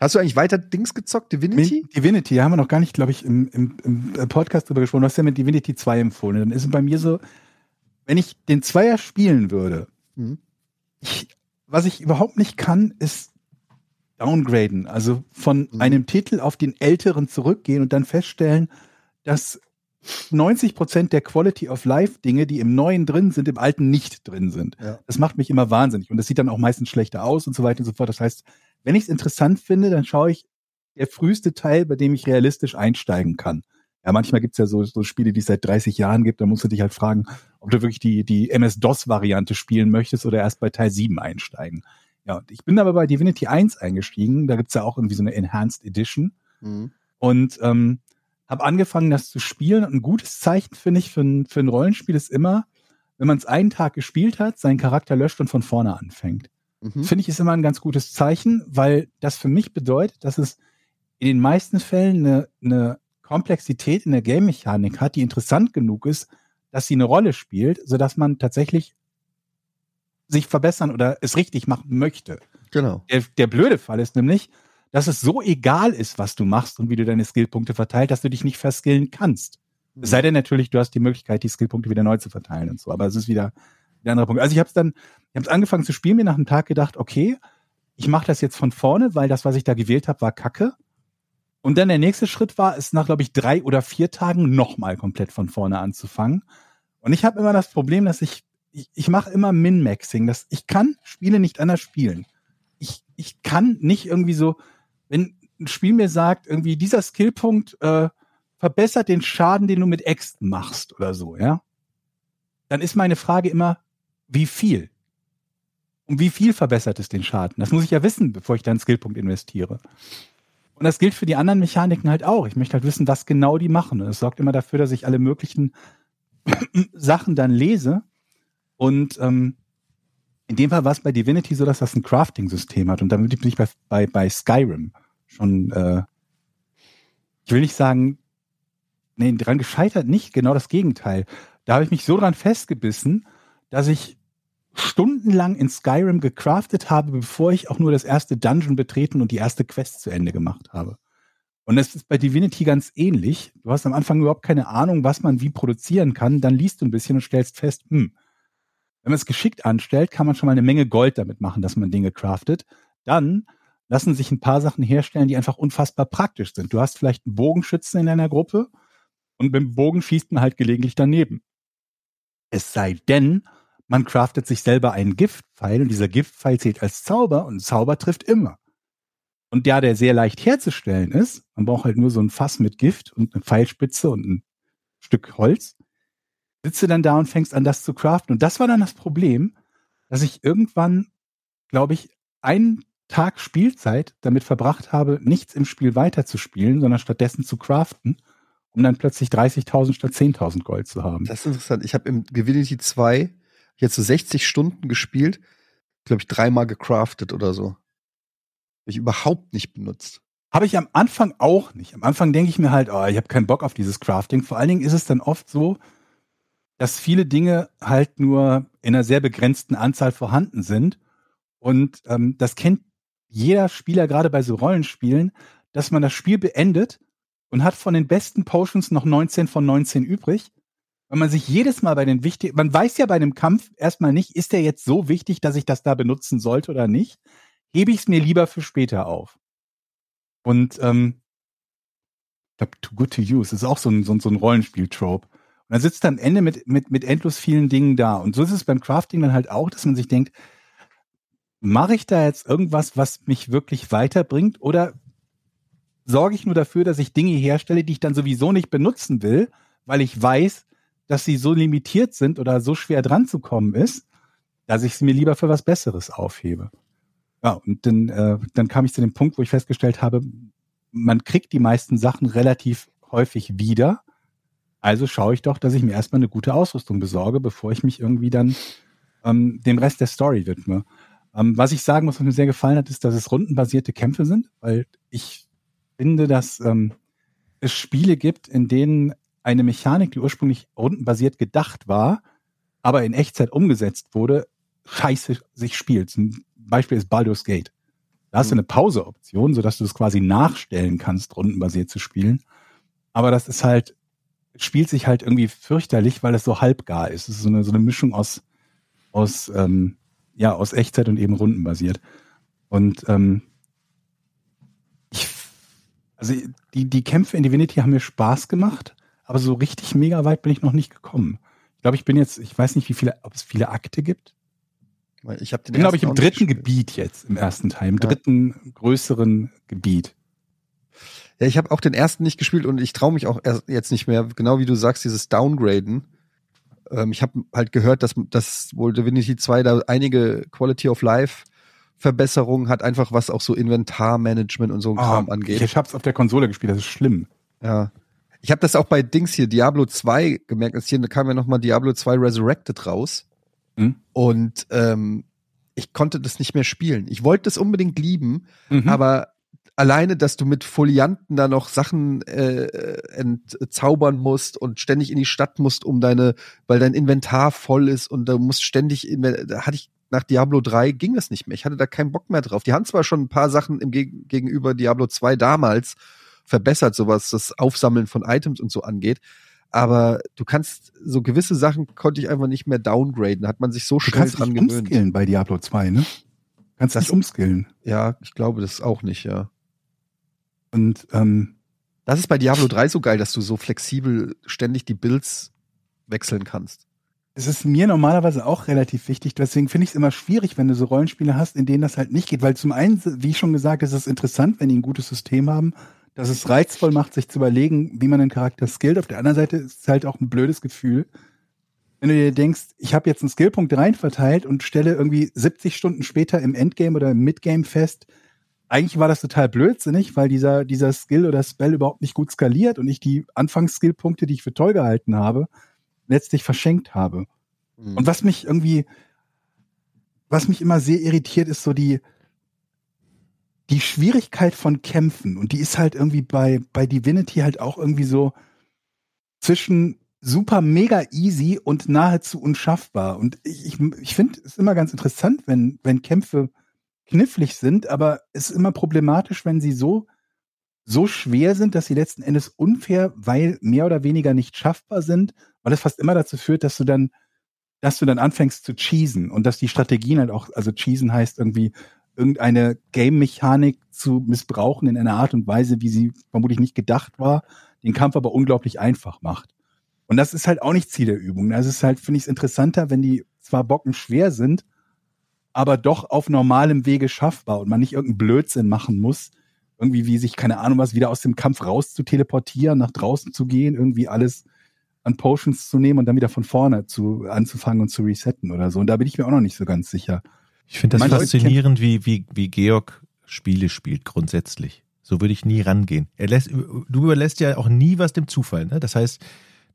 Hast du eigentlich weiter Dings gezockt, Divinity? Divinity, da haben wir noch gar nicht, glaube ich, im, im, im Podcast drüber gesprochen. Du hast ja mit Divinity 2 empfohlen. Dann ist es bei mir so, wenn ich den Zweier spielen würde, Mhm. ich, was ich überhaupt nicht kann, ist downgraden. Also von Mhm. einem Titel auf den älteren zurückgehen und dann feststellen, dass 90 Prozent der Quality of Life Dinge, die im neuen drin sind, im alten nicht drin sind. Ja. Das macht mich immer wahnsinnig und das sieht dann auch meistens schlechter aus und so weiter und so fort. Das heißt, wenn ich es interessant finde, dann schaue ich der früheste Teil, bei dem ich realistisch einsteigen kann. Ja, manchmal gibt's ja so, so Spiele, die es seit 30 Jahren gibt. Da musst du dich halt fragen, ob du wirklich die, die MS-DOS-Variante spielen möchtest oder erst bei Teil 7 einsteigen. Ja, und ich bin aber bei Divinity 1 eingestiegen. Da gibt's ja auch irgendwie so eine Enhanced Edition. Mhm. Und ähm, habe angefangen, das zu spielen. Und ein gutes Zeichen, finde ich, für ein, für ein Rollenspiel ist immer, wenn man es einen Tag gespielt hat, seinen Charakter löscht und von vorne anfängt. Mhm. Finde ich, ist immer ein ganz gutes Zeichen, weil das für mich bedeutet, dass es in den meisten Fällen eine, eine Komplexität in der Game-Mechanik hat, die interessant genug ist, dass sie eine Rolle spielt, sodass man tatsächlich sich verbessern oder es richtig machen möchte. Genau. Der, der blöde Fall ist nämlich, dass es so egal ist, was du machst und wie du deine Skillpunkte verteilst, dass du dich nicht verskillen kannst. Es sei denn natürlich, du hast die Möglichkeit, die Skillpunkte wieder neu zu verteilen und so. Aber es ist wieder der andere Punkt. Also ich habe es dann, ich habe es angefangen zu spielen, mir nach einem Tag gedacht, okay, ich mache das jetzt von vorne, weil das, was ich da gewählt habe, war Kacke. Und dann der nächste Schritt war, es nach, glaube ich, drei oder vier Tagen nochmal komplett von vorne anzufangen. Und ich habe immer das Problem, dass ich, ich, ich mache immer Min-Maxing. dass Ich kann Spiele nicht anders spielen. Ich, ich kann nicht irgendwie so, wenn ein Spiel mir sagt, irgendwie dieser Skillpunkt äh, verbessert den Schaden, den du mit Äxten machst oder so, ja, dann ist meine Frage immer, wie viel? Um wie viel verbessert es den Schaden? Das muss ich ja wissen, bevor ich da einen Skillpunkt investiere. Und das gilt für die anderen Mechaniken halt auch. Ich möchte halt wissen, was genau die machen. Und das sorgt immer dafür, dass ich alle möglichen Sachen dann lese. Und ähm, in dem Fall war es bei Divinity so, dass das ein Crafting-System hat. Und damit bin ich bei, bei, bei Skyrim schon, äh, ich will nicht sagen, nee, dran gescheitert nicht, genau das Gegenteil. Da habe ich mich so dran festgebissen, dass ich stundenlang in Skyrim gecraftet habe, bevor ich auch nur das erste Dungeon betreten und die erste Quest zu Ende gemacht habe. Und das ist bei Divinity ganz ähnlich. Du hast am Anfang überhaupt keine Ahnung, was man wie produzieren kann. Dann liest du ein bisschen und stellst fest, hm, wenn man es geschickt anstellt, kann man schon mal eine Menge Gold damit machen, dass man Dinge craftet. Dann lassen sich ein paar Sachen herstellen, die einfach unfassbar praktisch sind. Du hast vielleicht einen Bogenschützen in deiner Gruppe und beim Bogen schießt man halt gelegentlich daneben. Es sei denn, man craftet sich selber einen Giftpfeil und dieser Giftpfeil zählt als Zauber und Zauber trifft immer. Und da der sehr leicht herzustellen ist, man braucht halt nur so ein Fass mit Gift und eine Pfeilspitze und ein Stück Holz, sitzt du dann da und fängst an, das zu craften. Und das war dann das Problem, dass ich irgendwann, glaube ich, einen Tag Spielzeit damit verbracht habe, nichts im Spiel weiterzuspielen, sondern stattdessen zu craften, um dann plötzlich 30.000 statt 10.000 Gold zu haben. Das ist interessant. Ich habe im Divinity 2 jetzt so 60 Stunden gespielt, glaube ich, dreimal gecraftet oder so. Hab ich überhaupt nicht benutzt. Habe ich am Anfang auch nicht. Am Anfang denke ich mir halt, oh, ich habe keinen Bock auf dieses Crafting. Vor allen Dingen ist es dann oft so, dass viele Dinge halt nur in einer sehr begrenzten Anzahl vorhanden sind. Und ähm, das kennt jeder Spieler gerade bei so Rollenspielen, dass man das Spiel beendet und hat von den besten Potions noch 19 von 19 übrig. Wenn man sich jedes Mal bei den wichtigen, man weiß ja bei einem Kampf erstmal nicht, ist der jetzt so wichtig, dass ich das da benutzen sollte oder nicht, hebe ich es mir lieber für später auf. Und ähm, ich glaube, Too Good to Use ist auch so ein, so ein, so ein Rollenspiel-Trope. Und dann sitzt er am Ende mit, mit, mit endlos vielen Dingen da. Und so ist es beim Crafting dann halt auch, dass man sich denkt, mache ich da jetzt irgendwas, was mich wirklich weiterbringt? Oder sorge ich nur dafür, dass ich Dinge herstelle, die ich dann sowieso nicht benutzen will, weil ich weiß, dass sie so limitiert sind oder so schwer dran zu kommen ist, dass ich sie mir lieber für was Besseres aufhebe. Ja, und dann, äh, dann kam ich zu dem Punkt, wo ich festgestellt habe, man kriegt die meisten Sachen relativ häufig wieder. Also schaue ich doch, dass ich mir erstmal eine gute Ausrüstung besorge, bevor ich mich irgendwie dann ähm, dem Rest der Story widme. Ähm, was ich sagen muss, was mir sehr gefallen hat, ist, dass es rundenbasierte Kämpfe sind, weil ich finde, dass ähm, es Spiele gibt, in denen eine Mechanik, die ursprünglich rundenbasiert gedacht war, aber in Echtzeit umgesetzt wurde, scheiße sich spielt. Zum Beispiel ist Baldur's Gate. Da hast du eine Pause-Option, sodass du es quasi nachstellen kannst, rundenbasiert zu spielen. Aber das ist halt spielt sich halt irgendwie fürchterlich, weil es so halbgar ist. Es ist so eine, so eine Mischung aus, aus, ähm, ja, aus Echtzeit und eben rundenbasiert. Und ähm, ich, also die, die Kämpfe in Divinity haben mir Spaß gemacht, aber so richtig mega weit bin ich noch nicht gekommen. Ich glaube, ich bin jetzt, ich weiß nicht, wie viele, ob es viele Akte gibt. Ich habe den bin, glaube ich, im dritten gespielt. Gebiet jetzt, im ersten Teil, im Ja. dritten größeren Gebiet. Ja, ich habe auch den ersten nicht gespielt und ich traue mich auch erst jetzt nicht mehr, genau wie du sagst, dieses Downgraden. Ähm, ich habe halt gehört, dass, dass wohl Divinity 2 da einige Quality of Life Verbesserungen hat, einfach was auch so Inventarmanagement und so ein Kram angeht. Ich hab's auf der Konsole gespielt, das ist schlimm. Ja. Ich habe das auch bei Dings hier, Diablo 2 gemerkt, als hier da kam ja nochmal Diablo 2 Resurrected raus. Hm? Und ähm, ich konnte das nicht mehr spielen. Ich wollte das unbedingt lieben, Mhm. aber alleine, dass du mit Folianten da noch Sachen äh, entzaubern musst und ständig in die Stadt musst, um deine, weil dein Inventar voll ist und da musst ständig, inven- da hatte ich nach Diablo 3 ging das nicht mehr. Ich hatte da keinen Bock mehr drauf. Die haben zwar schon ein paar Sachen im Geg gegenüber Diablo 2 damals verbessert, so was das Aufsammeln von Items und so angeht. Aber du kannst, so gewisse Sachen konnte ich einfach nicht mehr downgraden. Hat man sich so Du schnell kannst dran nicht gewöhnt. umskillen bei Diablo 2, ne? Kannst Das- nicht umskillen. Ja, ich glaube das auch nicht, ja. Und ähm, Das ist bei Diablo 3 so geil, dass du so flexibel ständig die Builds wechseln kannst. es ist mir normalerweise auch relativ wichtig. Deswegen finde ich es immer schwierig, wenn du so Rollenspiele hast, in denen das halt nicht geht. Weil zum einen, wie schon gesagt, ist es interessant, wenn die ein gutes System haben, dass es reizvoll macht, sich zu überlegen, wie man einen Charakter skillt. Auf der anderen Seite ist es halt auch ein blödes Gefühl, wenn du dir denkst, ich habe jetzt einen Skillpunkt rein verteilt und stelle irgendwie 70 Stunden später im Endgame oder im Midgame fest, eigentlich war das total blödsinnig, weil dieser, dieser Skill oder Spell überhaupt nicht gut skaliert und ich die Anfangsskillpunkte, die ich für toll gehalten habe, letztlich verschenkt habe. Mhm. Und was mich irgendwie, was mich immer sehr irritiert, ist so die, die Schwierigkeit von Kämpfen. Und die ist halt irgendwie bei, bei Divinity halt auch irgendwie so zwischen super mega easy und nahezu unschaffbar. Und ich, ich, ich finde es immer ganz interessant, wenn, wenn Kämpfe knifflig sind, aber es ist immer problematisch, wenn sie so, so schwer sind, dass sie letzten Endes unfair, weil mehr oder weniger nicht schaffbar sind, weil das fast immer dazu führt, dass du dann, dass du dann anfängst zu cheesen und dass die Strategien halt auch, also cheesen heißt irgendwie irgendeine Game-Mechanik zu missbrauchen in einer Art und Weise, wie sie vermutlich nicht gedacht war, den Kampf aber unglaublich einfach macht. Und das ist halt auch nicht Ziel der Übung. Das ist halt, finde ich es interessanter, wenn die zwar bocken schwer sind, aber doch auf normalem Wege schaffbar und man nicht irgendeinen Blödsinn machen muss, irgendwie wie sich, keine Ahnung was, wieder aus dem Kampf raus zu teleportieren, nach draußen zu gehen, irgendwie alles an Potions zu nehmen und dann wieder von vorne zu anzufangen und zu resetten oder so. Und da bin ich mir auch noch nicht so ganz sicher. Ich finde das Manche faszinierend, wie, wie, wie Georg Spiele spielt, grundsätzlich. So würde ich nie rangehen. Er lässt, du überlässt ja auch nie was dem Zufall. Ne? Das heißt,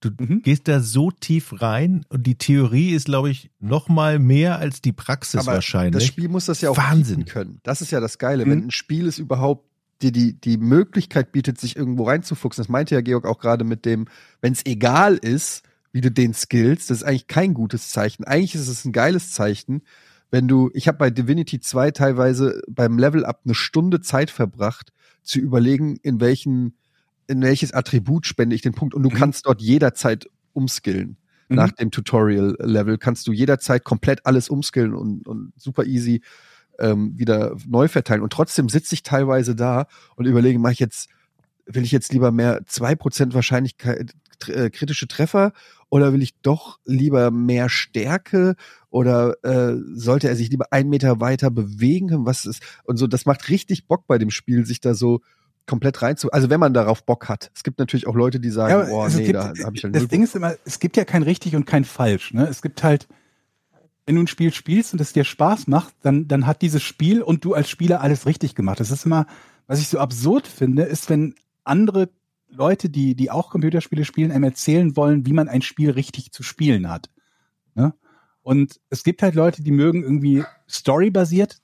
du Mhm. gehst da so tief rein und die Theorie ist, glaube ich, noch mal mehr als die Praxis Aber wahrscheinlich. das Spiel muss das ja auch Wahnsinn. können. Das ist ja das Geile, Mhm. wenn ein Spiel es überhaupt dir die, die Möglichkeit bietet, sich irgendwo reinzufuchsen. Das meinte ja Georg auch gerade mit dem, wenn es egal ist, wie du den skillst, das ist eigentlich kein gutes Zeichen. Eigentlich ist es ein geiles Zeichen, wenn du, ich habe bei Divinity 2 teilweise beim Level Up eine Stunde Zeit verbracht, zu überlegen, in welchen, in welches Attribut spende ich den Punkt und du Mhm. kannst dort jederzeit umskillen. Mhm. Nach dem Tutorial-Level kannst du jederzeit komplett alles umskillen und, und super easy ähm, wieder neu verteilen. Und trotzdem sitze ich teilweise da und überlege, mache ich jetzt, will ich jetzt lieber mehr 2% Wahrscheinlichkeit äh, kritische Treffer oder will ich doch lieber mehr Stärke oder äh, sollte er sich lieber einen Meter weiter bewegen? Was ist und so? Das macht richtig Bock bei dem Spiel, sich da so komplett reinzu. Also wenn man darauf Bock hat. Es gibt natürlich auch Leute, die sagen, Ja, es nee, gibt, da habe ich halt das Ding ist immer, es gibt ja kein richtig und kein falsch. Ne? Es gibt halt, wenn du ein Spiel spielst und es dir Spaß macht, dann, dann hat dieses Spiel und du als Spieler alles richtig gemacht. Das ist immer, was ich so absurd finde, ist, wenn andere Leute, die, die auch Computerspiele spielen, einem erzählen wollen, wie man ein Spiel richtig zu spielen hat. Ne? Und es gibt halt Leute, die mögen irgendwie storybasiert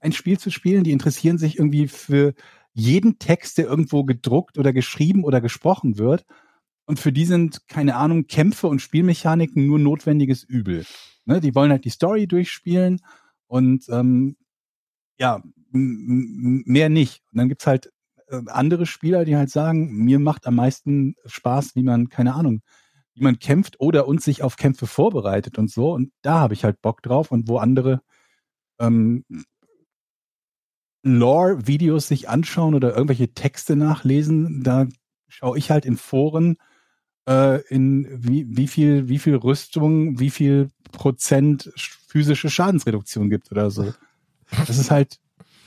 ein Spiel zu spielen, die interessieren sich irgendwie für jeden Text, der irgendwo gedruckt oder geschrieben oder gesprochen wird. Und für die sind, keine Ahnung, Kämpfe und Spielmechaniken nur notwendiges Übel. Ne? Die wollen halt die Story durchspielen und ähm, ja, mehr nicht. Und dann gibt's halt äh, andere Spieler, die halt sagen, mir macht am meisten Spaß, wie man, keine Ahnung, wie man kämpft oder uns sich auf Kämpfe vorbereitet und so. Und da habe ich halt Bock drauf. Und wo andere ähm, Lore-Videos sich anschauen oder irgendwelche Texte nachlesen, da schaue ich halt in Foren, äh, in wie, wie viel, wie viel Rüstung, wie viel Prozent physische Schadensreduktion gibt oder so. Das ist halt,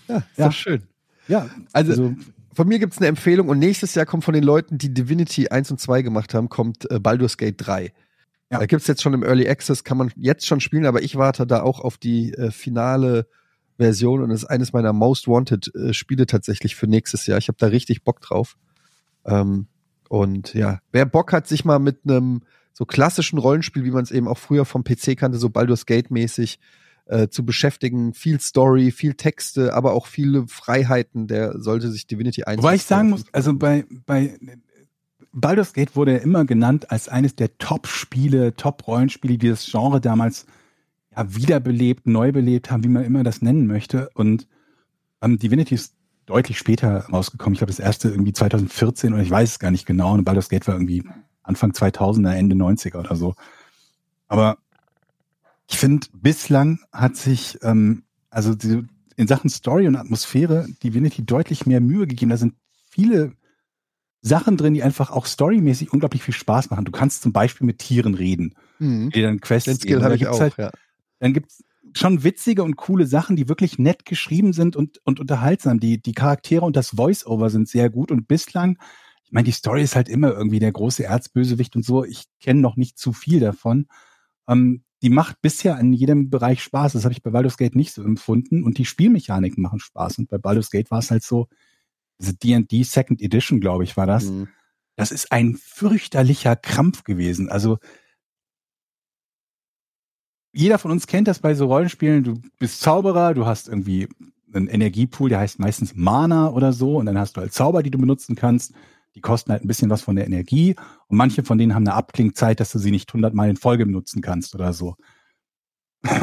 Ja, ist Ja. schön. ja, Also, also Von mir gibt's eine Empfehlung und nächstes Jahr kommt von den Leuten, die Divinity 1 und 2 gemacht haben, kommt äh, Baldur's Gate 3. Ja. Da gibt's jetzt schon im Early Access, kann man jetzt schon spielen, aber ich warte da auch auf die äh, finale Version und es ist eines meiner Most Wanted äh, Spiele tatsächlich für nächstes Jahr. Ich habe da richtig Bock drauf. Ähm, und ja, wer Bock hat, sich mal mit einem so klassischen Rollenspiel, wie man es eben auch früher vom PC kannte, so Baldur's Gate mäßig, äh, zu beschäftigen. Viel Story, viel Texte, aber auch viele Freiheiten. Der sollte sich Divinity 1 Wobei ich sagen muss, also bei, bei Baldur's Gate wurde ja immer genannt als eines der Top-Spiele, Top-Rollenspiele, die das Genre damals wiederbelebt, neu belebt haben, wie man immer das nennen möchte. Und ähm, Divinity ist deutlich später rausgekommen. Ich glaube, das erste irgendwie 2014 oder ich weiß es gar nicht genau. Und Baldur's Gate war irgendwie Anfang 2000er, Ende 90er oder so. Aber ich finde, bislang hat sich, ähm, also die, in Sachen Story und Atmosphäre Divinity deutlich mehr Mühe gegeben. Da sind viele Sachen drin, die einfach auch storymäßig unglaublich viel Spaß machen. Du kannst zum Beispiel mit Tieren reden, Mhm. die dann Quests Den. Skill habe ich auch, Halt, ja. Dann gibt's schon witzige und coole Sachen, die wirklich nett geschrieben sind und, und unterhaltsam. Die, die Charaktere und das Voice-Over sind sehr gut und bislang, ich meine, die Story ist halt immer irgendwie der große Erzbösewicht und so. Ich kenne noch nicht zu viel davon. Ähm, die macht bisher in jedem Bereich Spaß. Das habe ich bei Baldur's Gate nicht so empfunden. Und die Spielmechaniken machen Spaß. Und bei Baldur's Gate war es halt so, diese D&D Second Edition, glaube ich, war das. Mhm. Das ist ein fürchterlicher Krampf gewesen. Also jeder von uns kennt das bei so Rollenspielen. Du bist Zauberer, du hast irgendwie einen Energiepool, der heißt meistens Mana oder so, und dann hast du halt Zauber, die du benutzen kannst. Die kosten halt ein bisschen was von der Energie und manche von denen haben eine Abklingzeit, dass du sie nicht hundertmal in Folge benutzen kannst oder so.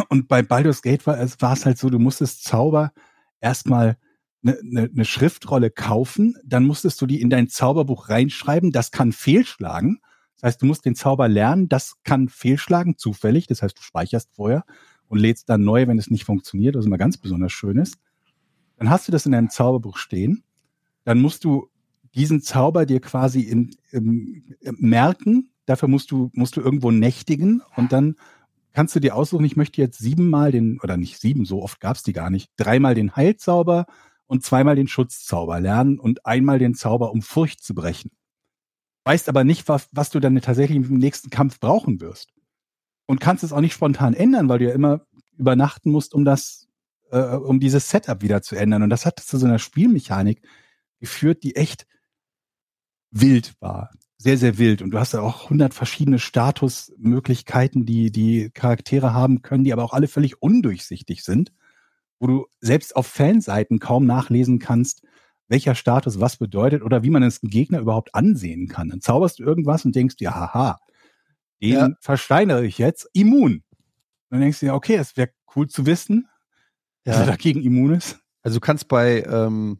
Und bei Baldur's Gate war es, war es halt so, du musstest Zauber erstmal eine, eine, eine Schriftrolle kaufen, dann musstest du die in dein Zauberbuch reinschreiben, das kann fehlschlagen. Das heißt, du musst den Zauber lernen, das kann fehlschlagen, zufällig. Das heißt, du speicherst vorher und lädst dann neu, wenn es nicht funktioniert, was immer ganz besonders schön ist. Dann hast du das in deinem Zauberbuch stehen. Dann musst du diesen Zauber dir quasi in, im, im merken. Dafür musst du, musst du irgendwo nächtigen und dann kannst du dir aussuchen, ich möchte jetzt siebenmal den, oder nicht sieben, so oft gab's die gar nicht, dreimal den Heilzauber und zweimal den Schutzzauber lernen und einmal den Zauber, um Furcht zu brechen. Weißt aber nicht, was, was du dann tatsächlich im nächsten Kampf brauchen wirst. Und kannst es auch nicht spontan ändern, weil du ja immer übernachten musst, um das äh, um dieses Setup wieder zu ändern. Und das hat zu so einer Spielmechanik geführt, die echt wild war. Sehr, sehr wild. Und du hast ja auch hundert verschiedene Statusmöglichkeiten, die die Charaktere haben können, die aber auch alle völlig undurchsichtig sind, wo du selbst auf Fanseiten kaum nachlesen kannst, welcher Status was bedeutet oder wie man es einen Gegner überhaupt ansehen kann. Dann zauberst du irgendwas und denkst dir, haha, den Ja. versteinere ich jetzt immun. Dann denkst du dir, okay, es wäre cool zu wissen, dass er dagegen immun ist. Also du kannst bei, ähm,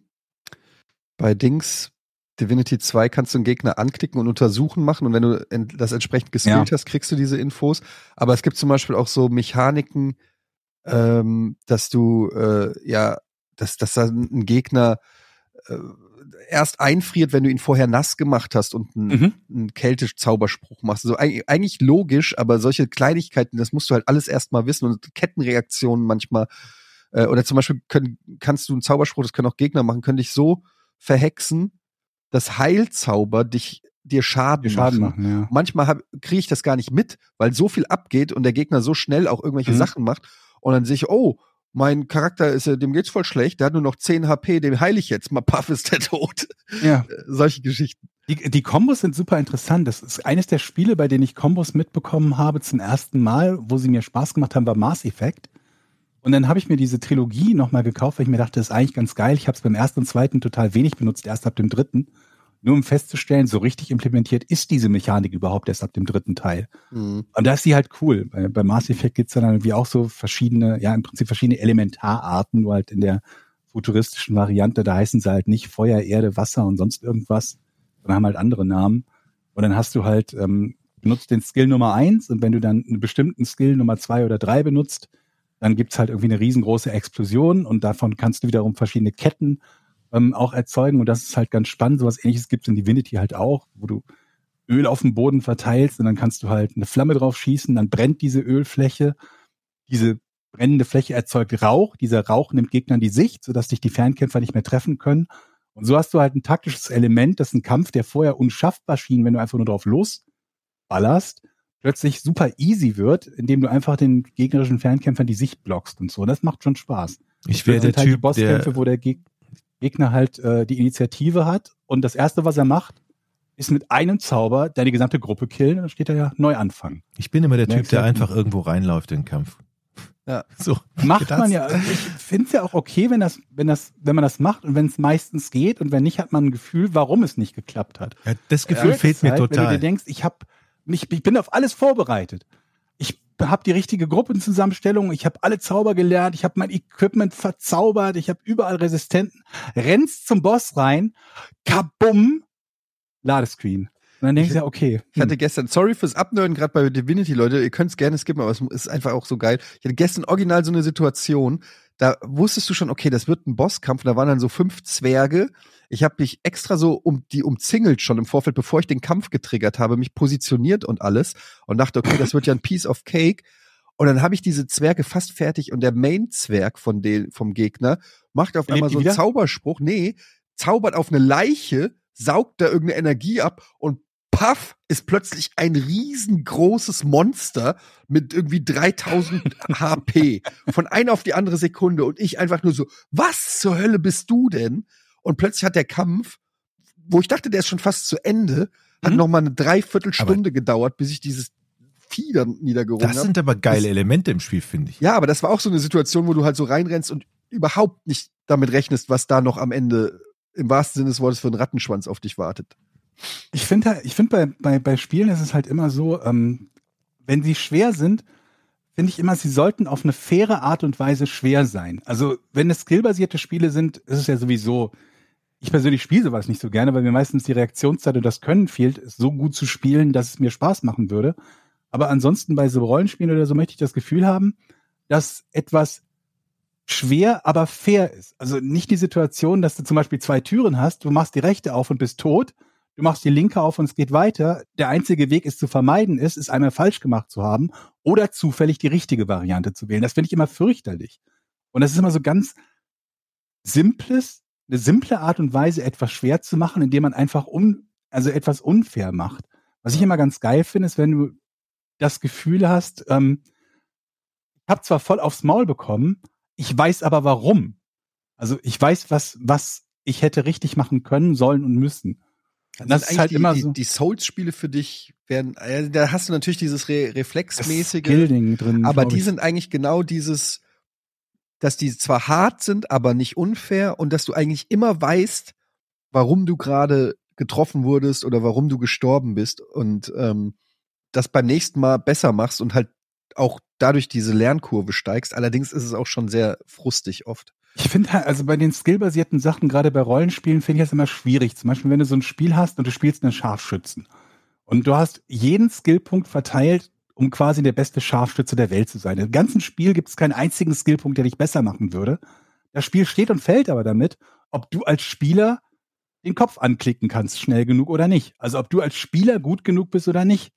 bei Dings Divinity 2 kannst du einen Gegner anklicken und untersuchen machen und wenn du das entsprechend geskillt Ja. hast, kriegst du diese Infos. Aber es gibt zum Beispiel auch so Mechaniken, ähm, dass du äh, ja, dass, dass da ein Gegner erst einfriert, wenn du ihn vorher nass gemacht hast und einen, Mhm. einen Kältezauberspruch machst. So eig- eigentlich logisch, aber solche Kleinigkeiten, das musst du halt alles erstmal wissen und Kettenreaktionen manchmal äh, oder zum Beispiel können, kannst du einen Zauberspruch, das können auch Gegner machen, können dich so verhexen, dass Heilzauber dich dir Schaden, Schaden machen. machen, ja. Manchmal kriege ich das gar nicht mit, weil so viel abgeht und der Gegner so schnell auch irgendwelche Mhm. Sachen macht und dann sehe ich, oh, mein Charakter ist, äh, dem geht's voll schlecht, der hat nur noch 10 HP, dem heile ich jetzt mal, paff ist der tot. ja. Äh, Solche Geschichten. Die, die Kombos sind super interessant. Das ist eines der Spiele, bei denen ich Kombos mitbekommen habe zum ersten Mal, wo sie mir Spaß gemacht haben, war Mass Effect. Und dann habe ich mir diese Trilogie nochmal gekauft, weil ich mir dachte, das ist eigentlich ganz geil. Ich habe es beim ersten und zweiten total wenig benutzt, erst ab dem dritten. Nur um festzustellen, so richtig implementiert ist diese Mechanik überhaupt erst ab dem dritten Teil. Mhm. Und da ist sie halt cool. Bei, bei Mass Effect gibt's dann irgendwie auch so verschiedene, ja, im Prinzip verschiedene Elementararten, nur halt in der futuristischen Variante. Da heißen sie halt nicht Feuer, Erde, Wasser und sonst irgendwas, sondern haben halt andere Namen. Und dann hast du halt, ähm, benutzt den Skill Nummer eins und wenn du dann einen bestimmten Skill Nummer zwei oder drei benutzt, dann gibt's halt irgendwie eine riesengroße Explosion und davon kannst du wiederum verschiedene Ketten ähm, auch erzeugen. Und das ist halt ganz spannend. Sowas ähnliches gibt's in Divinity halt auch, wo du Öl auf dem Boden verteilst und dann kannst du halt eine Flamme drauf schießen, dann brennt diese Ölfläche. Diese brennende Fläche erzeugt Rauch. Dieser Rauch nimmt Gegnern die Sicht, sodass dich die Fernkämpfer nicht mehr treffen können. Und so hast du halt ein taktisches Element, das ein Kampf, der vorher unschaffbar schien, wenn du einfach nur drauf losballerst, plötzlich super easy wird, indem du einfach den gegnerischen Fernkämpfern die Sicht blockst und so. Das macht schon Spaß. Ich wäre Das der halt die Typ, Bosskämpfe, der, wo der Geg Gegner halt äh, die Initiative hat und das erste, was er macht, ist mit einem Zauber deine gesamte Gruppe killen und dann steht er ja neu anfangen. ich bin immer der Typ, der einfach irgendwo reinläuft in den Kampf. Ja. So. Macht man ja. Ich finde es ja auch okay, wenn das, wenn das, wenn man das macht und wenn es meistens geht und wenn nicht, hat man ein Gefühl, warum es nicht geklappt hat. Ja, das Gefühl Blöd fehlt mir halt, Wenn du total. dir denkst, ich habe mich, ich bin auf alles vorbereitet. Habe die richtige Gruppenzusammenstellung, ich habe alle Zauber gelernt, ich habe mein Equipment verzaubert, ich habe überall Resistenten. Rennst zum Boss rein, kabum, Ladescreen. Und dann denkst du ja, okay. Ich hatte gestern, sorry fürs Abnörden, gerade bei Divinity, Leute, ihr könnt es gerne skippen, aber es ist einfach auch so geil. Ich hatte gestern original so eine Situation, da wusstest du schon, okay, das wird ein Bosskampf, und da waren dann so fünf Zwerge. Ich habe mich extra so um die umzingelt schon im Vorfeld, bevor ich den Kampf getriggert habe, mich positioniert und alles und dachte, okay, das wird ja ein Piece of Cake. Und dann habe ich diese Zwerge fast fertig und der Main-Zwerg von den, vom Gegner macht auf Lebt einmal so einen wieder? Zauberspruch. Nee, zaubert auf eine Leiche, saugt da irgendeine Energie ab und paff ist plötzlich ein riesengroßes Monster mit irgendwie 3000 HP von einer auf die andere Sekunde und ich einfach nur so, was zur Hölle bist du denn? Und plötzlich hat der Kampf, wo ich dachte, der ist schon fast zu Ende, hat Mhm. noch mal eine Dreiviertelstunde gedauert, bis ich dieses Vieh dann niedergerungen Das habe. sind aber geile Das- Elemente im Spiel, finde ich. Ja, aber das war auch so eine Situation, wo du halt so reinrennst und überhaupt nicht damit rechnest, was da noch am Ende im wahrsten Sinne des Wortes für einen Rattenschwanz auf dich wartet. Ich finde, ich finde bei, bei, bei Spielen ist es halt immer so, ähm, wenn sie schwer sind, finde ich immer, sie sollten auf eine faire Art und Weise schwer sein. Also, wenn es skillbasierte Spiele sind, ist es ja sowieso, ich persönlich spiele sowas nicht so gerne, weil mir meistens die Reaktionszeit und das Können fehlt, so gut zu spielen, dass es mir Spaß machen würde. Aber ansonsten bei so Rollenspielen oder so möchte ich das Gefühl haben, dass etwas schwer, aber fair ist. Also nicht die Situation, dass du zum Beispiel zwei Türen hast, du machst die rechte auf und bist tot, du machst die linke auf und es geht weiter. Der einzige Weg, es zu vermeiden ist, es einmal falsch gemacht zu haben oder zufällig die richtige Variante zu wählen. Das finde ich immer fürchterlich. Und das ist immer so ganz simples, eine simple Art und Weise, etwas schwer zu machen, indem man einfach un, also etwas unfair macht. Was ich immer ganz geil finde, ist, wenn du das Gefühl hast, ähm, ich habe zwar voll aufs Maul bekommen, ich weiß aber warum. Also ich weiß, was, was ich hätte richtig machen können, sollen und müssen. Das, Das ist halt die, immer die, so- die Souls-Spiele für dich werden, äh, da hast du natürlich dieses Re reflexmäßige, Skillding drin. aber die ich. sind eigentlich genau dieses, dass die zwar hart sind, aber nicht unfair und dass du eigentlich immer weißt, warum du gerade getroffen wurdest oder warum du gestorben bist und ähm, das beim nächsten Mal besser machst und halt auch dadurch diese Lernkurve steigst. Allerdings ist es auch schon sehr frustig oft. Ich finde halt, also bei den skillbasierten Sachen, gerade bei Rollenspielen, finde ich das immer schwierig. Zum Beispiel, wenn du so ein Spiel hast und du spielst einen Scharfschützen und du hast jeden Skillpunkt verteilt, um quasi der beste Scharfschütze der Welt zu sein. Im ganzen Spiel gibt es keinen einzigen Skillpunkt, der dich besser machen würde. Das Spiel steht und fällt aber damit, ob du als Spieler den Kopf anklicken kannst, schnell genug oder nicht. Also ob du als Spieler gut genug bist oder nicht.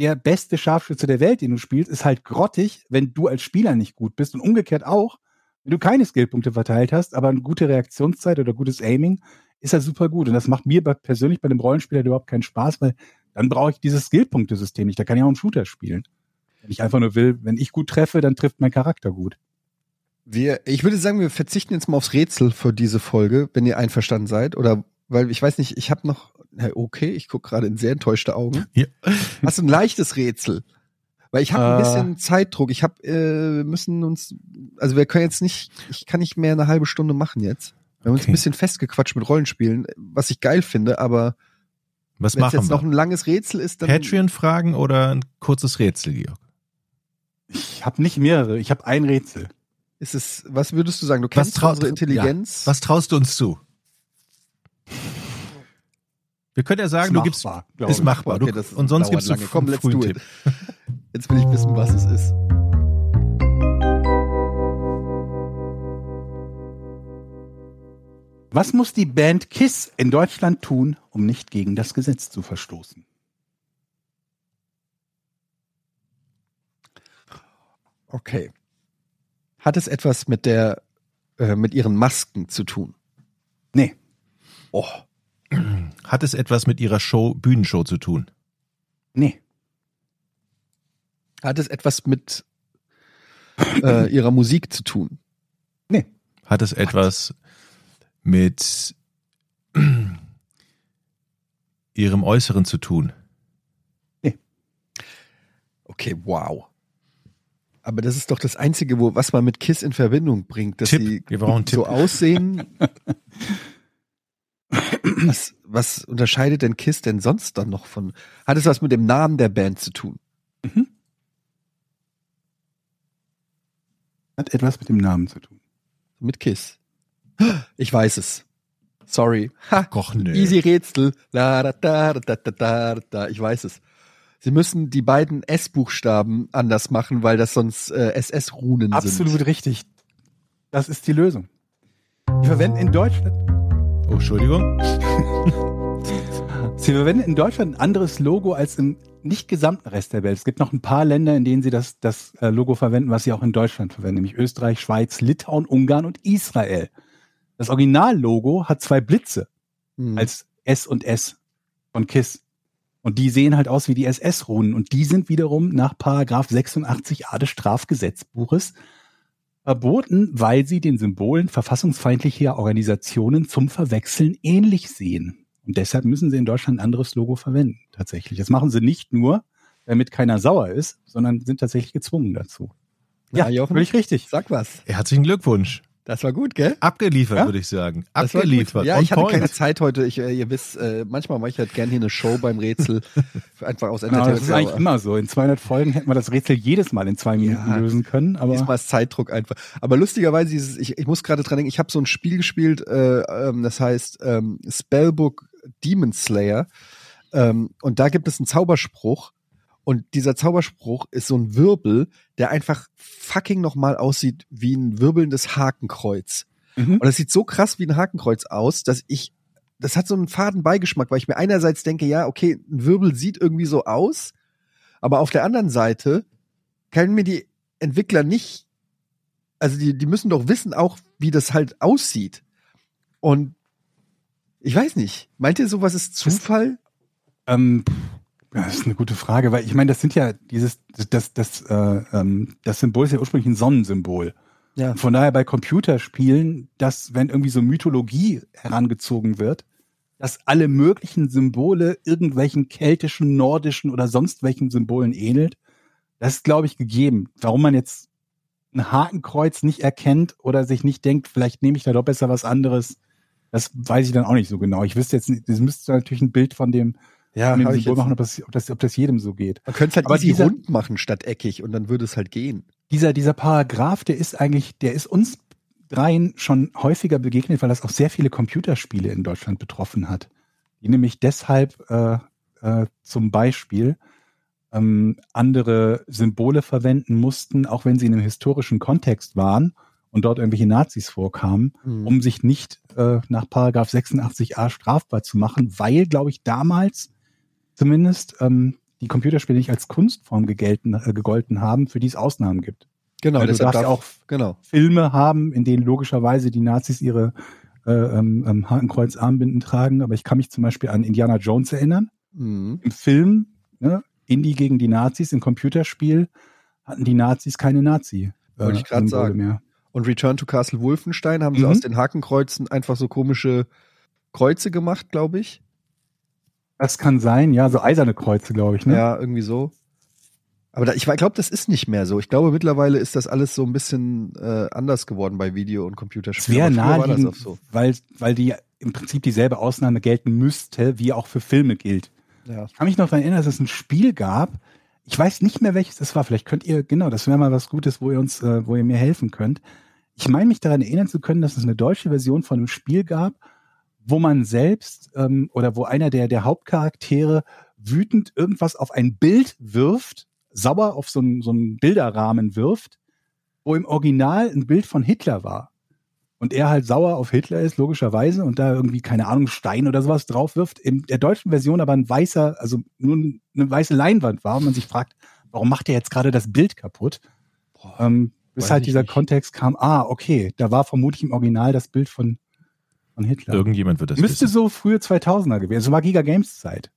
Der beste Scharfschütze der Welt, den du spielst, ist halt grottig, wenn du als Spieler nicht gut bist und umgekehrt auch. Wenn du keine Skillpunkte verteilt hast, aber eine gute Reaktionszeit oder gutes Aiming, ist das super gut. Und das macht mir persönlich bei dem Rollenspieler überhaupt keinen Spaß, weil dann brauche ich dieses Skillpunktesystem nicht. Da kann ich auch einen Shooter spielen. Wenn ich einfach nur will, wenn ich gut treffe, dann trifft mein Charakter gut. Wir, ich würde sagen, wir verzichten jetzt mal aufs Rätsel für diese Folge, wenn ihr einverstanden seid. Oder weil ich weiß nicht, ich habe noch. Okay, ich gucke gerade in sehr enttäuschte Augen. Ja. Hast du ein leichtes Rätsel? Weil ich habe ein Äh. bisschen Zeitdruck. Ich habe, äh, müssen uns, also wir können jetzt nicht, ich kann nicht mehr eine halbe Stunde machen jetzt. Wir haben uns Okay. ein bisschen festgequatscht mit Rollenspielen, was ich geil finde, aber Was wenn es machen jetzt noch wir? ein langes Rätsel ist, dann. Patreon-Fragen oder ein kurzes Rätsel, Georg? Ich habe nicht mehrere, ich habe ein Rätsel. Ist es, was würdest du sagen? Du Was kennst unsere Intelligenz. Was traust du uns zu? Wir können ja sagen, Ist du gibst. machbar, Ist ich. machbar. Okay, du, das und sonst gibst du lange. Komm, einen let's frühen do it. Jetzt will ich wissen, was es ist. Was muss die Band KISS in Deutschland tun, um nicht gegen das Gesetz zu verstoßen? Okay. Hat es etwas mit der, äh, mit ihren Masken zu tun? Nee, Oh. Hat es etwas mit ihrer Show, Bühnenshow zu tun? nee, Hat es etwas mit äh, ihrer Musik zu tun? nee, Hat es etwas mit ihrem Äußeren zu tun? Okay, wow. Aber das ist doch das Einzige, wo, was man mit Kiss in Verbindung bringt, dass Tipp. sie so aussehen. was, was unterscheidet denn Kiss denn sonst dann noch von? Hat es was mit dem Namen der Band zu tun? hat etwas mit dem Namen zu tun. Mit Kiss. Ich weiß es. Sorry. Ha. Och, nö. Easy Rätsel. La, da, da, da, da, da, da. Ich weiß es. Sie müssen die beiden S-Buchstaben anders machen, weil das sonst äh, SS-Runen sind. Absolut richtig. Das ist die Lösung. Die verwenden in Deutschland, Oh, Entschuldigung. sie verwenden in Deutschland ein anderes Logo als im nicht gesamten Rest der Welt. Es gibt noch ein paar Länder, in denen sie das, das äh, Logo verwenden, was sie auch in Deutschland verwenden, nämlich Österreich, Schweiz, Litauen, Ungarn und Israel. Das Originallogo hat zwei Blitze Hm. als S und S von KISS. Und die sehen halt aus wie die SS-Runen. Und die sind wiederum nach Paragraph 86a des Strafgesetzbuches verboten, weil sie den Symbolen verfassungsfeindlicher Organisationen zum Verwechseln ähnlich sehen. Und deshalb müssen sie in Deutschland ein anderes Logo verwenden, tatsächlich. Das machen sie nicht nur, damit keiner sauer ist, sondern sind tatsächlich gezwungen dazu. Na, Jochen? völlig richtig. Sag was. Herzlichen Glückwunsch. Das war gut, gell? Abgeliefert, Ja? würde ich sagen. Abgeliefert. Ja, On ich hatte point. keine Zeit heute. Ich, äh, ihr wisst, äh, manchmal mache ich halt gerne hier eine Show beim Rätsel. Einfach aus Ja, das ist Entertainment. eigentlich aber immer so. In 200 Folgen hätten wir das Rätsel jedes Mal in zwei Minuten Ja. lösen können. Aber Diesmal ist Zeitdruck einfach. Aber lustigerweise, dieses, ich, ich muss gerade dran denken, ich habe so ein Spiel gespielt, äh, ähm, das heißt ähm, Spellbook Demon Slayer. Ähm, und da gibt es einen Zauberspruch. Und dieser Zauberspruch ist so ein Wirbel, der einfach fucking nochmal aussieht wie ein wirbelndes Hakenkreuz. Mhm. Und das sieht so krass wie ein Hakenkreuz aus, dass ich, das hat so einen faden Beigeschmack, weil ich mir einerseits denke, ja, okay, ein Wirbel sieht irgendwie so aus, aber auf der anderen Seite können mir die Entwickler nicht, also die, die müssen doch wissen auch, wie das halt aussieht. Und ich weiß nicht, meint ihr sowas ist Zufall? Ähm, pff, das ist eine gute Frage, weil ich meine, das sind ja dieses, das, das, äh, ähm, das Symbol ist ja ursprünglich ein Sonnensymbol. Ja. Von daher bei Computerspielen, dass wenn irgendwie so Mythologie herangezogen wird, dass alle möglichen Symbole irgendwelchen keltischen, nordischen oder sonst welchen Symbolen ähnelt, das ist, glaube ich, gegeben. Warum man jetzt ein Hakenkreuz nicht erkennt oder sich nicht denkt, vielleicht nehme ich da doch besser was anderes, das weiß ich dann auch nicht so genau. Ich wüsste jetzt nicht, das müsste natürlich ein Bild von dem, Ja, von dem Symbol machen, ob das, ob, das, ob das jedem so geht. Man könnte es halt Aber easy dieser- rund machen statt eckig und dann würde es halt gehen. dieser, dieser Paragraph, der ist eigentlich, der ist uns dreien schon häufiger begegnet, weil das auch sehr viele Computerspiele in Deutschland betroffen hat. Die nämlich deshalb äh, äh, zum Beispiel ähm, andere Symbole verwenden mussten, auch wenn sie in einem historischen Kontext waren und dort irgendwelche Nazis vorkamen, Mhm. um sich nicht äh, nach Paragraph 86a strafbar zu machen, weil, glaube ich, damals zumindest ähm, die Computerspiele nicht als Kunstform gegelten, äh, gegolten haben, für die es Ausnahmen gibt. Genau, Weil du darfst darf, ja auch genau. Filme haben, in denen logischerweise die Nazis ihre äh, ähm, ähm, Hakenkreuz-Armbinden tragen. Aber ich kann mich zum Beispiel an Indiana Jones erinnern. Mhm. Im Film, ne, Indie gegen die Nazis, im Computerspiel hatten die Nazis keine Nazi. äh, Wollte ich Symbole sagen. Mehr. Und Return to Castle Wolfenstein haben sie Mhm. aus den Hakenkreuzen einfach so komische Kreuze gemacht, glaube ich. Das kann sein, ja, so eiserne Kreuze, glaube ich. Ne? Ja, irgendwie so. Aber da, ich glaube, das ist nicht mehr so. Ich glaube, mittlerweile ist das alles so ein bisschen äh, anders geworden bei Video- und Es Computerspielen. wäre war das naheliegend, so. weil, weil die im Prinzip dieselbe Ausnahme gelten müsste, wie auch für Filme gilt. Ja. Ich kann mich noch daran erinnern, dass es ein Spiel gab. Ich weiß nicht mehr, welches das war. Vielleicht könnt ihr, genau, das wäre mal was Gutes, wo ihr uns, äh, wo ihr mir helfen könnt. Ich meine mich daran erinnern zu können, dass es eine deutsche Version von einem Spiel gab, wo man selbst ähm, oder wo einer der, der Hauptcharaktere wütend irgendwas auf ein Bild wirft, sauer auf so einen, so einen Bilderrahmen wirft, wo im Original ein Bild von Hitler war. Und er halt sauer auf Hitler ist, logischerweise, und da irgendwie, keine Ahnung, Stein oder sowas drauf wirft. In der deutschen Version aber ein weißer, also nur eine weiße Leinwand war und man sich fragt, warum macht er jetzt gerade das Bild kaputt? Ähm, bis halt dieser nicht. Kontext kam, ah, okay, da war vermutlich im Original das Bild von, von Hitler. Irgendjemand wird das Müsste wissen. so frühe 2000er gewesen. So war Giga Games Zeit.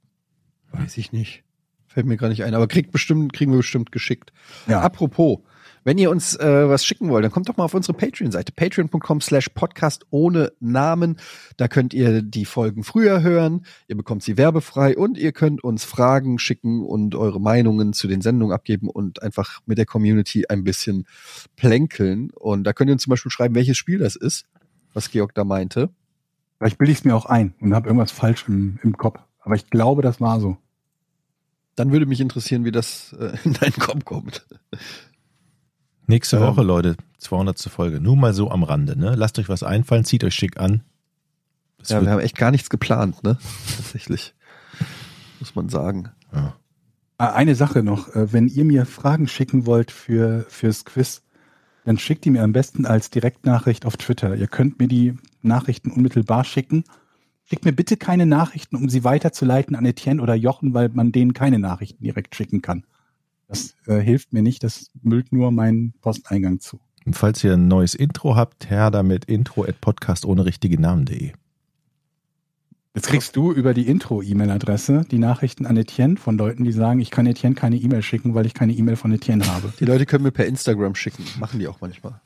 Weiß ich nicht. Fällt mir gar nicht ein. Aber kriegt bestimmt, kriegen wir bestimmt geschickt. Ja. Apropos, wenn ihr uns äh, was schicken wollt, dann kommt doch mal auf unsere Patreon-Seite. Patreon.com slash Podcast ohne Namen. Da könnt ihr die Folgen früher hören. Ihr bekommt sie werbefrei und ihr könnt uns Fragen schicken und eure Meinungen zu den Sendungen abgeben und einfach mit der Community ein bisschen plänkeln. Und da könnt ihr uns zum Beispiel schreiben, welches Spiel das ist, was Georg da meinte. Vielleicht bilde ich es mir auch ein und habe irgendwas falsch im, im Kopf. Aber ich glaube, das war so. Dann würde mich interessieren, wie das äh, in deinen Kopf kommt. Nächste Ähm. Woche, Leute, 200. Folge. Nur mal so am Rande, ne? Lasst euch was einfallen, zieht euch schick an. Das Ja, wird- wir haben echt gar nichts geplant, ne? Tatsächlich. Muss man sagen. ja. Ah, Eine Sache noch, äh, wenn ihr mir Fragen schicken wollt für fürs Quiz, dann schickt die mir am besten als Direktnachricht auf Twitter. Ihr könnt mir die Nachrichten unmittelbar schicken. Schickt mir bitte keine Nachrichten, um sie weiterzuleiten an Etienne oder Jochen, weil man denen keine Nachrichten direkt schicken kann. Das äh, hilft mir nicht, das müllt nur meinen Posteingang zu. Und falls ihr ein neues Intro habt, her damit intro at podcast ohne richtige Namen.de. Jetzt kriegst du über die Intro-E-Mail-Adresse die Nachrichten an Etienne von Leuten, die sagen, ich kann Etienne keine E-Mail schicken, weil ich keine E-Mail von Etienne habe. Die Leute können mir per Instagram schicken. Machen die auch manchmal.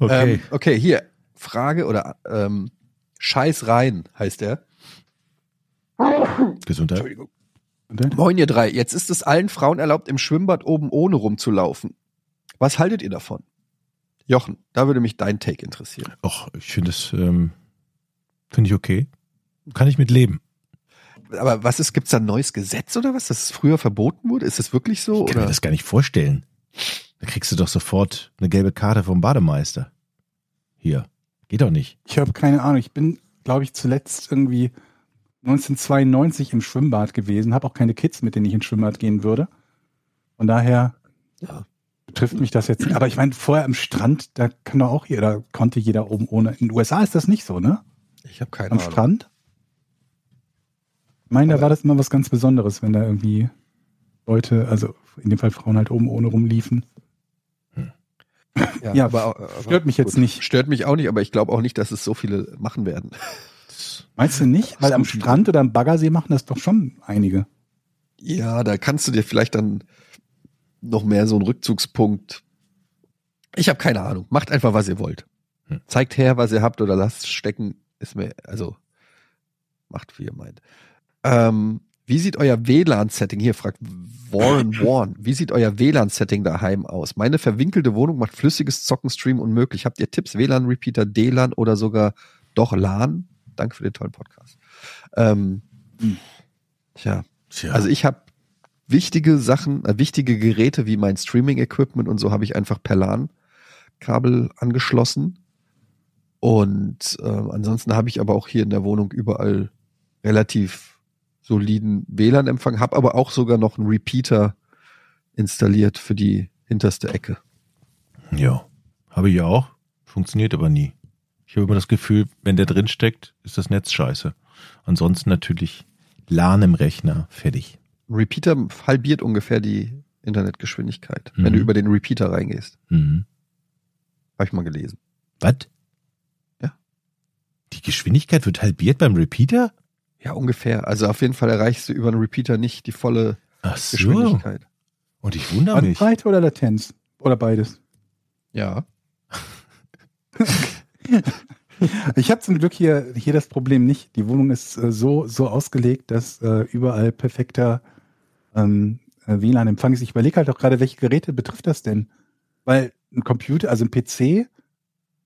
Okay. Ähm, okay, hier. Frage oder ähm, Scheiß rein heißt er. Gesundheit. Entschuldigung. Moin ihr drei. Jetzt ist es allen Frauen erlaubt, im Schwimmbad oben ohne rumzulaufen. Was haltet ihr davon? Jochen, da würde mich dein Take interessieren. Och, ich finde es, ähm, finde ich okay. Kann ich mit leben. Aber was ist, gibt's da ein neues Gesetz oder was, dass es früher verboten wurde? Ist das wirklich so? Ich kann mir Oder? das gar nicht vorstellen. Da kriegst du doch sofort eine gelbe Karte vom Bademeister. Hier. Geht doch nicht. Ich habe keine Ahnung. Ich bin, glaube ich, zuletzt irgendwie 1992 im Schwimmbad gewesen, habe auch keine Kids, mit denen ich ins Schwimmbad gehen würde. Von daher Ja. betrifft mich das jetzt nicht. Aber ich meine, vorher am Strand, da kann doch auch jeder, konnte jeder oben ohne. In den USA ist das nicht so, ne? Ich habe keine Am Ahnung. Strand? Ich meine, da war das immer was ganz Besonderes, wenn da irgendwie Leute, also in dem Fall Frauen halt oben ohne rumliefen. Ja, Ja, aber, aber stört mich jetzt nicht. Stört mich auch nicht, aber ich glaube auch nicht, dass es so viele machen werden. Meinst du nicht? Weil am. Strand oder am Baggersee machen das doch schon einige. Ja, da kannst du dir vielleicht dann noch mehr so einen Rückzugspunkt Ich habe keine Ahnung. Macht einfach, was ihr wollt. Hm. Zeigt her, was ihr habt oder lasst stecken. Ist mir, also, macht, wie ihr meint. Ähm, wie sieht euer WLAN-Setting, hier fragt Warren Warren, wie sieht euer WLAN-Setting daheim aus? Meine verwinkelte Wohnung macht flüssiges Zocken-Stream unmöglich. Habt ihr Tipps, WLAN-Repeater, DLAN oder sogar doch LAN? Danke für den tollen Podcast. Ähm, tja, Tja. also ich habe wichtige Sachen, äh, wichtige Geräte wie mein Streaming-Equipment und so habe ich einfach per LAN-Kabel angeschlossen. Und äh, ansonsten habe ich aber auch hier in der Wohnung überall relativ soliden WLAN-Empfang, habe aber auch sogar noch einen Repeater installiert für die hinterste Ecke. Ja, habe ich ja auch. Funktioniert aber nie. Ich habe immer das Gefühl, wenn der drin steckt, ist das Netz scheiße. Ansonsten natürlich LAN im Rechner, fertig. Repeater halbiert ungefähr die Internetgeschwindigkeit, Mhm. wenn du über den Repeater reingehst. Mhm. Habe ich mal gelesen. Was? Ja. Die Geschwindigkeit wird halbiert beim Repeater? Ja, ungefähr. Also auf jeden Fall erreichst du über einen Repeater nicht die volle Ach so. Geschwindigkeit. Und ich wundere mich. Bandbreite oder Latenz? Oder beides? Ja. Ich habe zum Glück hier, hier das Problem nicht. Die Wohnung ist äh, so, so ausgelegt, dass äh, überall perfekter ähm, äh, WLAN-Empfang ist. Ich überlege halt auch gerade, welche Geräte betrifft das denn? Weil ein Computer, also ein PC,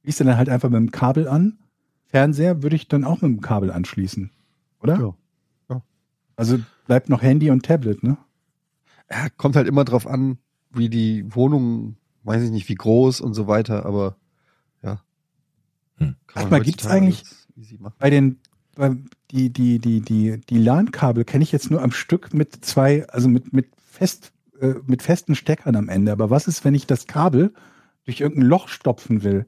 schließt du dann halt einfach mit dem Kabel an. Fernseher würde ich dann auch mit dem Kabel anschließen. Oder? Ja. Ja. Also bleibt noch Handy und Tablet, ne? ja. Kommt halt immer drauf an, wie die Wohnung, weiß ich nicht, wie groß und so weiter, aber ja. Hm. Sag mal, gibt's eigentlich-. Bei den, bei, die, die, die, die, die LAN-Kabel kenne ich jetzt nur am Stück mit zwei, also mit, mit fest, äh, mit festen Steckern am Ende. Aber was ist, wenn ich das Kabel durch irgendein Loch stopfen will?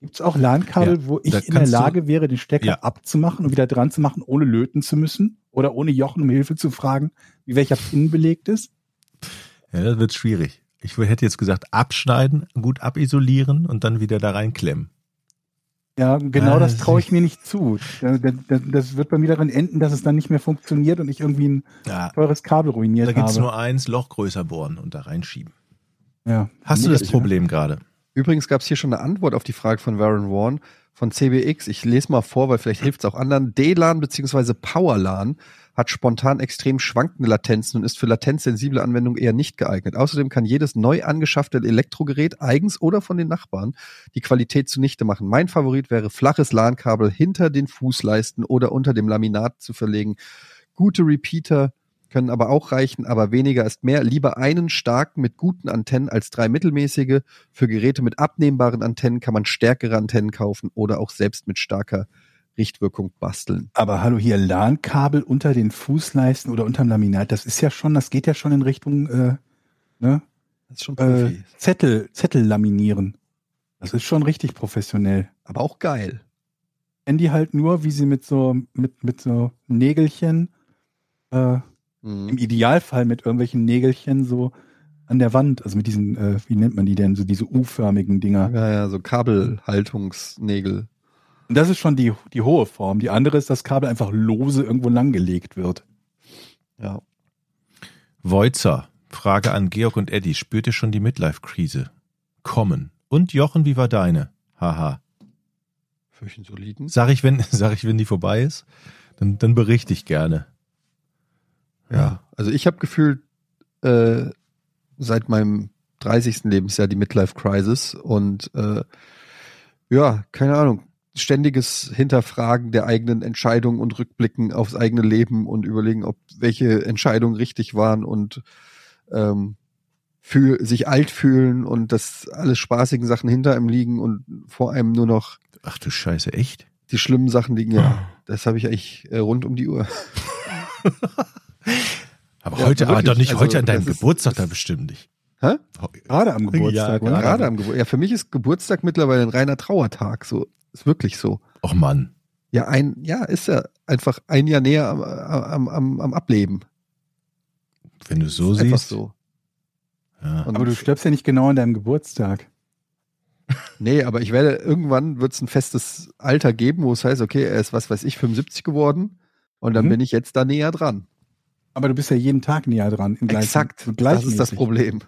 Gibt es auch LAN-Kabel, Ja, wo ich da in der Lage wäre, den Stecker Ja. abzumachen und wieder dran zu machen, ohne löten zu müssen? Oder ohne Jochen um Hilfe zu fragen, wie welcher Pin belegt ist? Ja, das wird schwierig. Ich hätte jetzt gesagt, abschneiden, gut abisolieren und dann wieder da reinklemmen. Ja, genau Ah, das das traue ich mir nicht zu. Das, wird bei mir daran enden, dass es dann nicht mehr funktioniert und ich irgendwie ein Ja, teures Kabel ruiniert da gibt's habe. nur eins, Loch größer bohren und da reinschieben. ja. Hast du das Problem gerade? Übrigens gab es hier schon eine Antwort auf die Frage von Warren Warren von CBX. Ich lese mal vor, weil vielleicht hilft es auch anderen. DLAN bzw. PowerLAN hat spontan extrem schwankende Latenzen und ist für latenzsensible Anwendungen eher nicht geeignet. Außerdem kann jedes neu angeschaffte Elektrogerät eigens oder von den Nachbarn die Qualität zunichte machen. Mein Favorit wäre flaches LAN-Kabel hinter den Fußleisten oder unter dem Laminat zu verlegen. Gute Repeater können aber auch reichen, aber weniger ist mehr. Lieber einen starken mit guten Antennen als drei mittelmäßige. Für Geräte mit abnehmbaren Antennen kann man stärkere Antennen kaufen oder auch selbst mit starker Richtwirkung basteln. Aber hallo, hier LAN-Kabel unter den Fußleisten oder unterm Laminat, das ist ja schon, das geht ja schon in Richtung äh, ne, Das ist schon äh. Zettel, Zettel laminieren. Das ist schon richtig professionell. aber auch geil. Die halt nur, wie sie mit so, mit, mit so Nägelchen, äh, im Mhm. Idealfall mit irgendwelchen Nägelchen so an der Wand, also mit diesen, äh, wie nennt man die denn, so diese U-förmigen Dinger. Ja, ja, so Kabelhaltungsnägel. Und das ist schon die, die hohe Form. Die andere ist, dass Kabel einfach lose irgendwo langgelegt wird. Ja. Voizer, Frage an Georg und Eddie. Spürt ihr schon die Midlife-Krise? Kommen. Und Jochen, wie war deine? Haha. Für einen soliden. Sag ich, wenn, sag ich, wenn die vorbei ist? Dann, dann berichte ich gerne. Ja, also ich habe gefühlt äh, seit meinem 30. Lebensjahr die Midlife Crisis und äh, ja, keine Ahnung, ständiges Hinterfragen der eigenen Entscheidungen und Rückblicken aufs eigene Leben und überlegen, ob welche Entscheidungen richtig waren und ähm, fühl, sich alt fühlen und dass alle spaßigen Sachen hinter einem liegen und vor einem nur noch Ach du Scheiße, echt? die schlimmen Sachen liegen. Ja, das habe ich eigentlich äh, rund um die Uhr. Aber Ja, heute, aber doch nicht Also, heute an deinem Geburtstag da bestimmt nicht. Hä? Gerade am Geburtstag, Ja, oder? Gerade am Geburtstag. Ja, für mich ist Geburtstag mittlerweile ein reiner Trauertag. So ist wirklich so. Och Mann. Ja, ein, ja, ist ja einfach ein Jahr näher am, am, am, am Ableben. Wenn du es so ist einfach siehst. so. Ja. Und Aber du stirbst ja nicht genau an deinem Geburtstag. nee, aber ich werde irgendwann wird es ein festes Alter geben, wo es heißt, okay, er ist was weiß ich 75 geworden und dann Mhm. bin ich jetzt da näher dran. Aber du bist ja jeden Tag näher dran. Im gleichen- Exakt. Das ist das. Problem.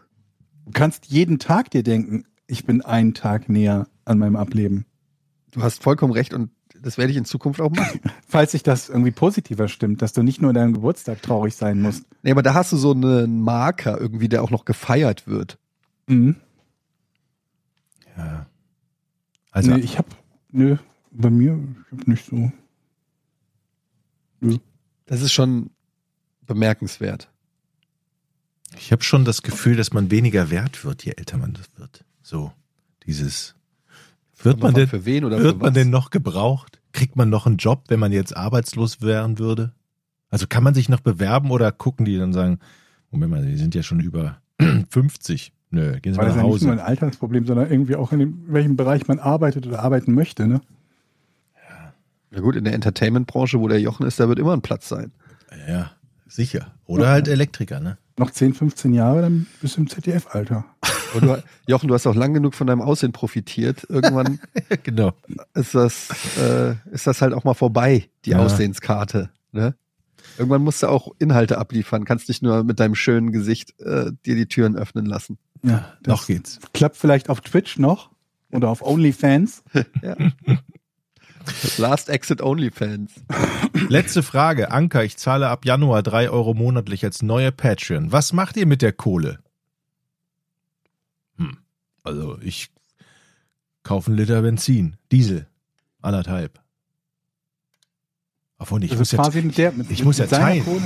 Du kannst jeden Tag dir denken, ich bin einen Tag näher an meinem Ableben. Du hast vollkommen recht und das werde ich in Zukunft auch machen. Falls sich das irgendwie positiver stimmt, dass du nicht nur an deinem Geburtstag traurig sein musst. Nee, aber da hast du so einen Marker irgendwie, der auch noch gefeiert wird. Mhm. Ja. Also, nee, ich hab, nö, bei mir, ich hab nicht so. Das ist schon bemerkenswert. ich habe schon das Gefühl, dass man weniger wert wird, je älter man wird. So, dieses. Wird man denn, für wen oder wird für man denn noch gebraucht? Kriegt man noch einen Job, wenn man jetzt arbeitslos werden würde? Also kann man sich noch bewerben oder gucken die dann sagen, Moment mal, die sind ja schon über 50. Nö, gehen Sie War mal das nach ja nicht nur ein Hause. Altersproblem, sondern irgendwie auch in dem, welchem Bereich man arbeitet oder arbeiten möchte, ne? Na gut, in der Entertainment-Branche, wo der Jochen ist, da wird immer ein Platz sein. Ja, sicher. Oder halt Elektriker, ne? Noch 10, 15 Jahre, dann bist du im ZDF-Alter. Und du, Jochen, du hast auch lang genug von deinem Aussehen profitiert. Irgendwann genau. ist das, äh, ist das halt auch mal vorbei, die Ja. Aussehenskarte. Ne? Irgendwann musst du auch Inhalte abliefern, kannst nicht nur mit deinem schönen Gesicht äh, dir die Türen öffnen lassen. Ja, das Noch geht's. klappt vielleicht auf Twitch noch oder auf OnlyFans. Ja. Last Exit OnlyFans. Letzte Frage. Anker, ich zahle ab Januar drei Euro monatlich als neue Patreon. Was macht ihr mit der Kohle? Hm. Also ich kaufe einen Liter Benzin. Diesel. Anderthalb. Obwohl ich muss ist ja, quasi mit der, mit, ich mit muss ja teilen. Kohle.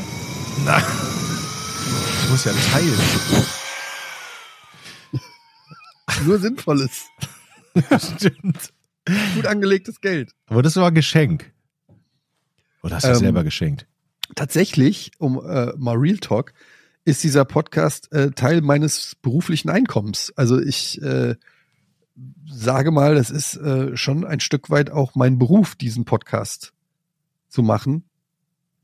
Na, ich muss ja teilen. Nur Sinnvolles. Stimmt. Gut angelegtes Geld. Aber das war ein Geschenk. Oder hast du Ähm, selber geschenkt? Tatsächlich, um äh, mal Real Talk, ist dieser Podcast äh, Teil meines beruflichen Einkommens. Also ich äh, sage mal, das ist äh, schon ein Stück weit auch mein Beruf, diesen Podcast zu machen.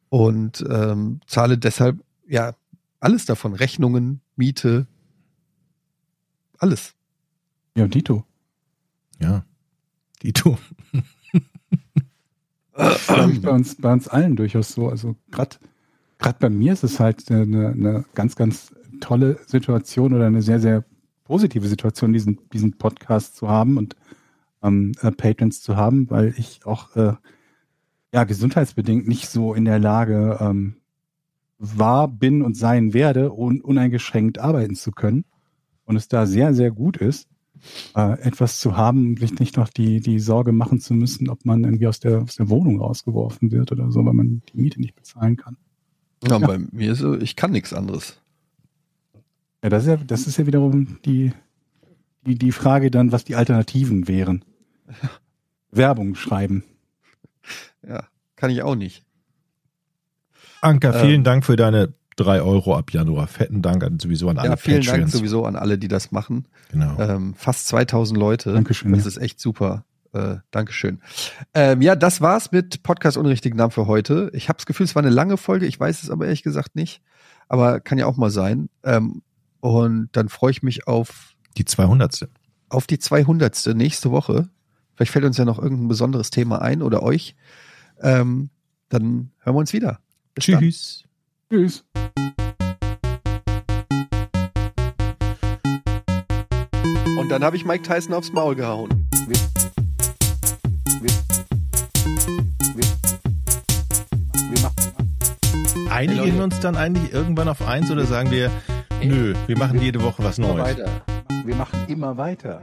Und ähm, zahle deshalb ja alles davon. Rechnungen, Miete, alles. Ja, Dito. Ja. Dito. Glaub ich, bei uns, bei uns allen durchaus so. Also gerade gerade bei mir ist es halt eine, eine ganz, ganz tolle Situation oder eine sehr, sehr positive Situation, diesen, diesen Podcast zu haben und ähm, äh, Patrons zu haben, weil ich auch äh, ja gesundheitsbedingt nicht so in der Lage ähm, war, bin und sein werde, un uneingeschränkt arbeiten zu können. Und es da sehr, sehr gut ist, äh, etwas zu haben und sich nicht noch die, die Sorge machen zu müssen, ob man irgendwie aus der, aus der Wohnung rausgeworfen wird oder so, weil man die Miete nicht bezahlen kann. Ja, und bei mir ist so, ich kann nichts anderes. Ja, das ist ja, das ist ja wiederum die, die, die Frage dann, was die Alternativen wären. Werbung schreiben. Ja, kann ich auch nicht. Anker, Ähm, vielen Dank für deine drei Euro ab Januar. Fetten Dank an, sowieso an alle Ja, vielen Dank Patreons. sowieso an alle, die das machen. Genau. Ähm, fast 2000 Leute. Dankeschön, Das ja. ist echt super. Äh, Dankeschön. Ähm, ja, das war's mit Podcast Unrichtigen Namen für heute. Ich habe das Gefühl, es war eine lange Folge. Ich weiß es aber ehrlich gesagt nicht. Aber kann ja auch mal sein. Ähm, und dann freue ich mich auf, Die 200. auf die 200. nächste Woche. Vielleicht fällt uns ja noch irgendein besonderes Thema ein oder euch. Ähm, dann hören wir uns wieder. Bis dann. Tschüss. Dann habe ich Mike Tyson aufs Maul gehauen. Wir machen Einigen Leute. uns dann eigentlich irgendwann auf eins oder sagen wir, nö, wir machen jede Woche was immer Neues? weiter. Wir machen immer weiter.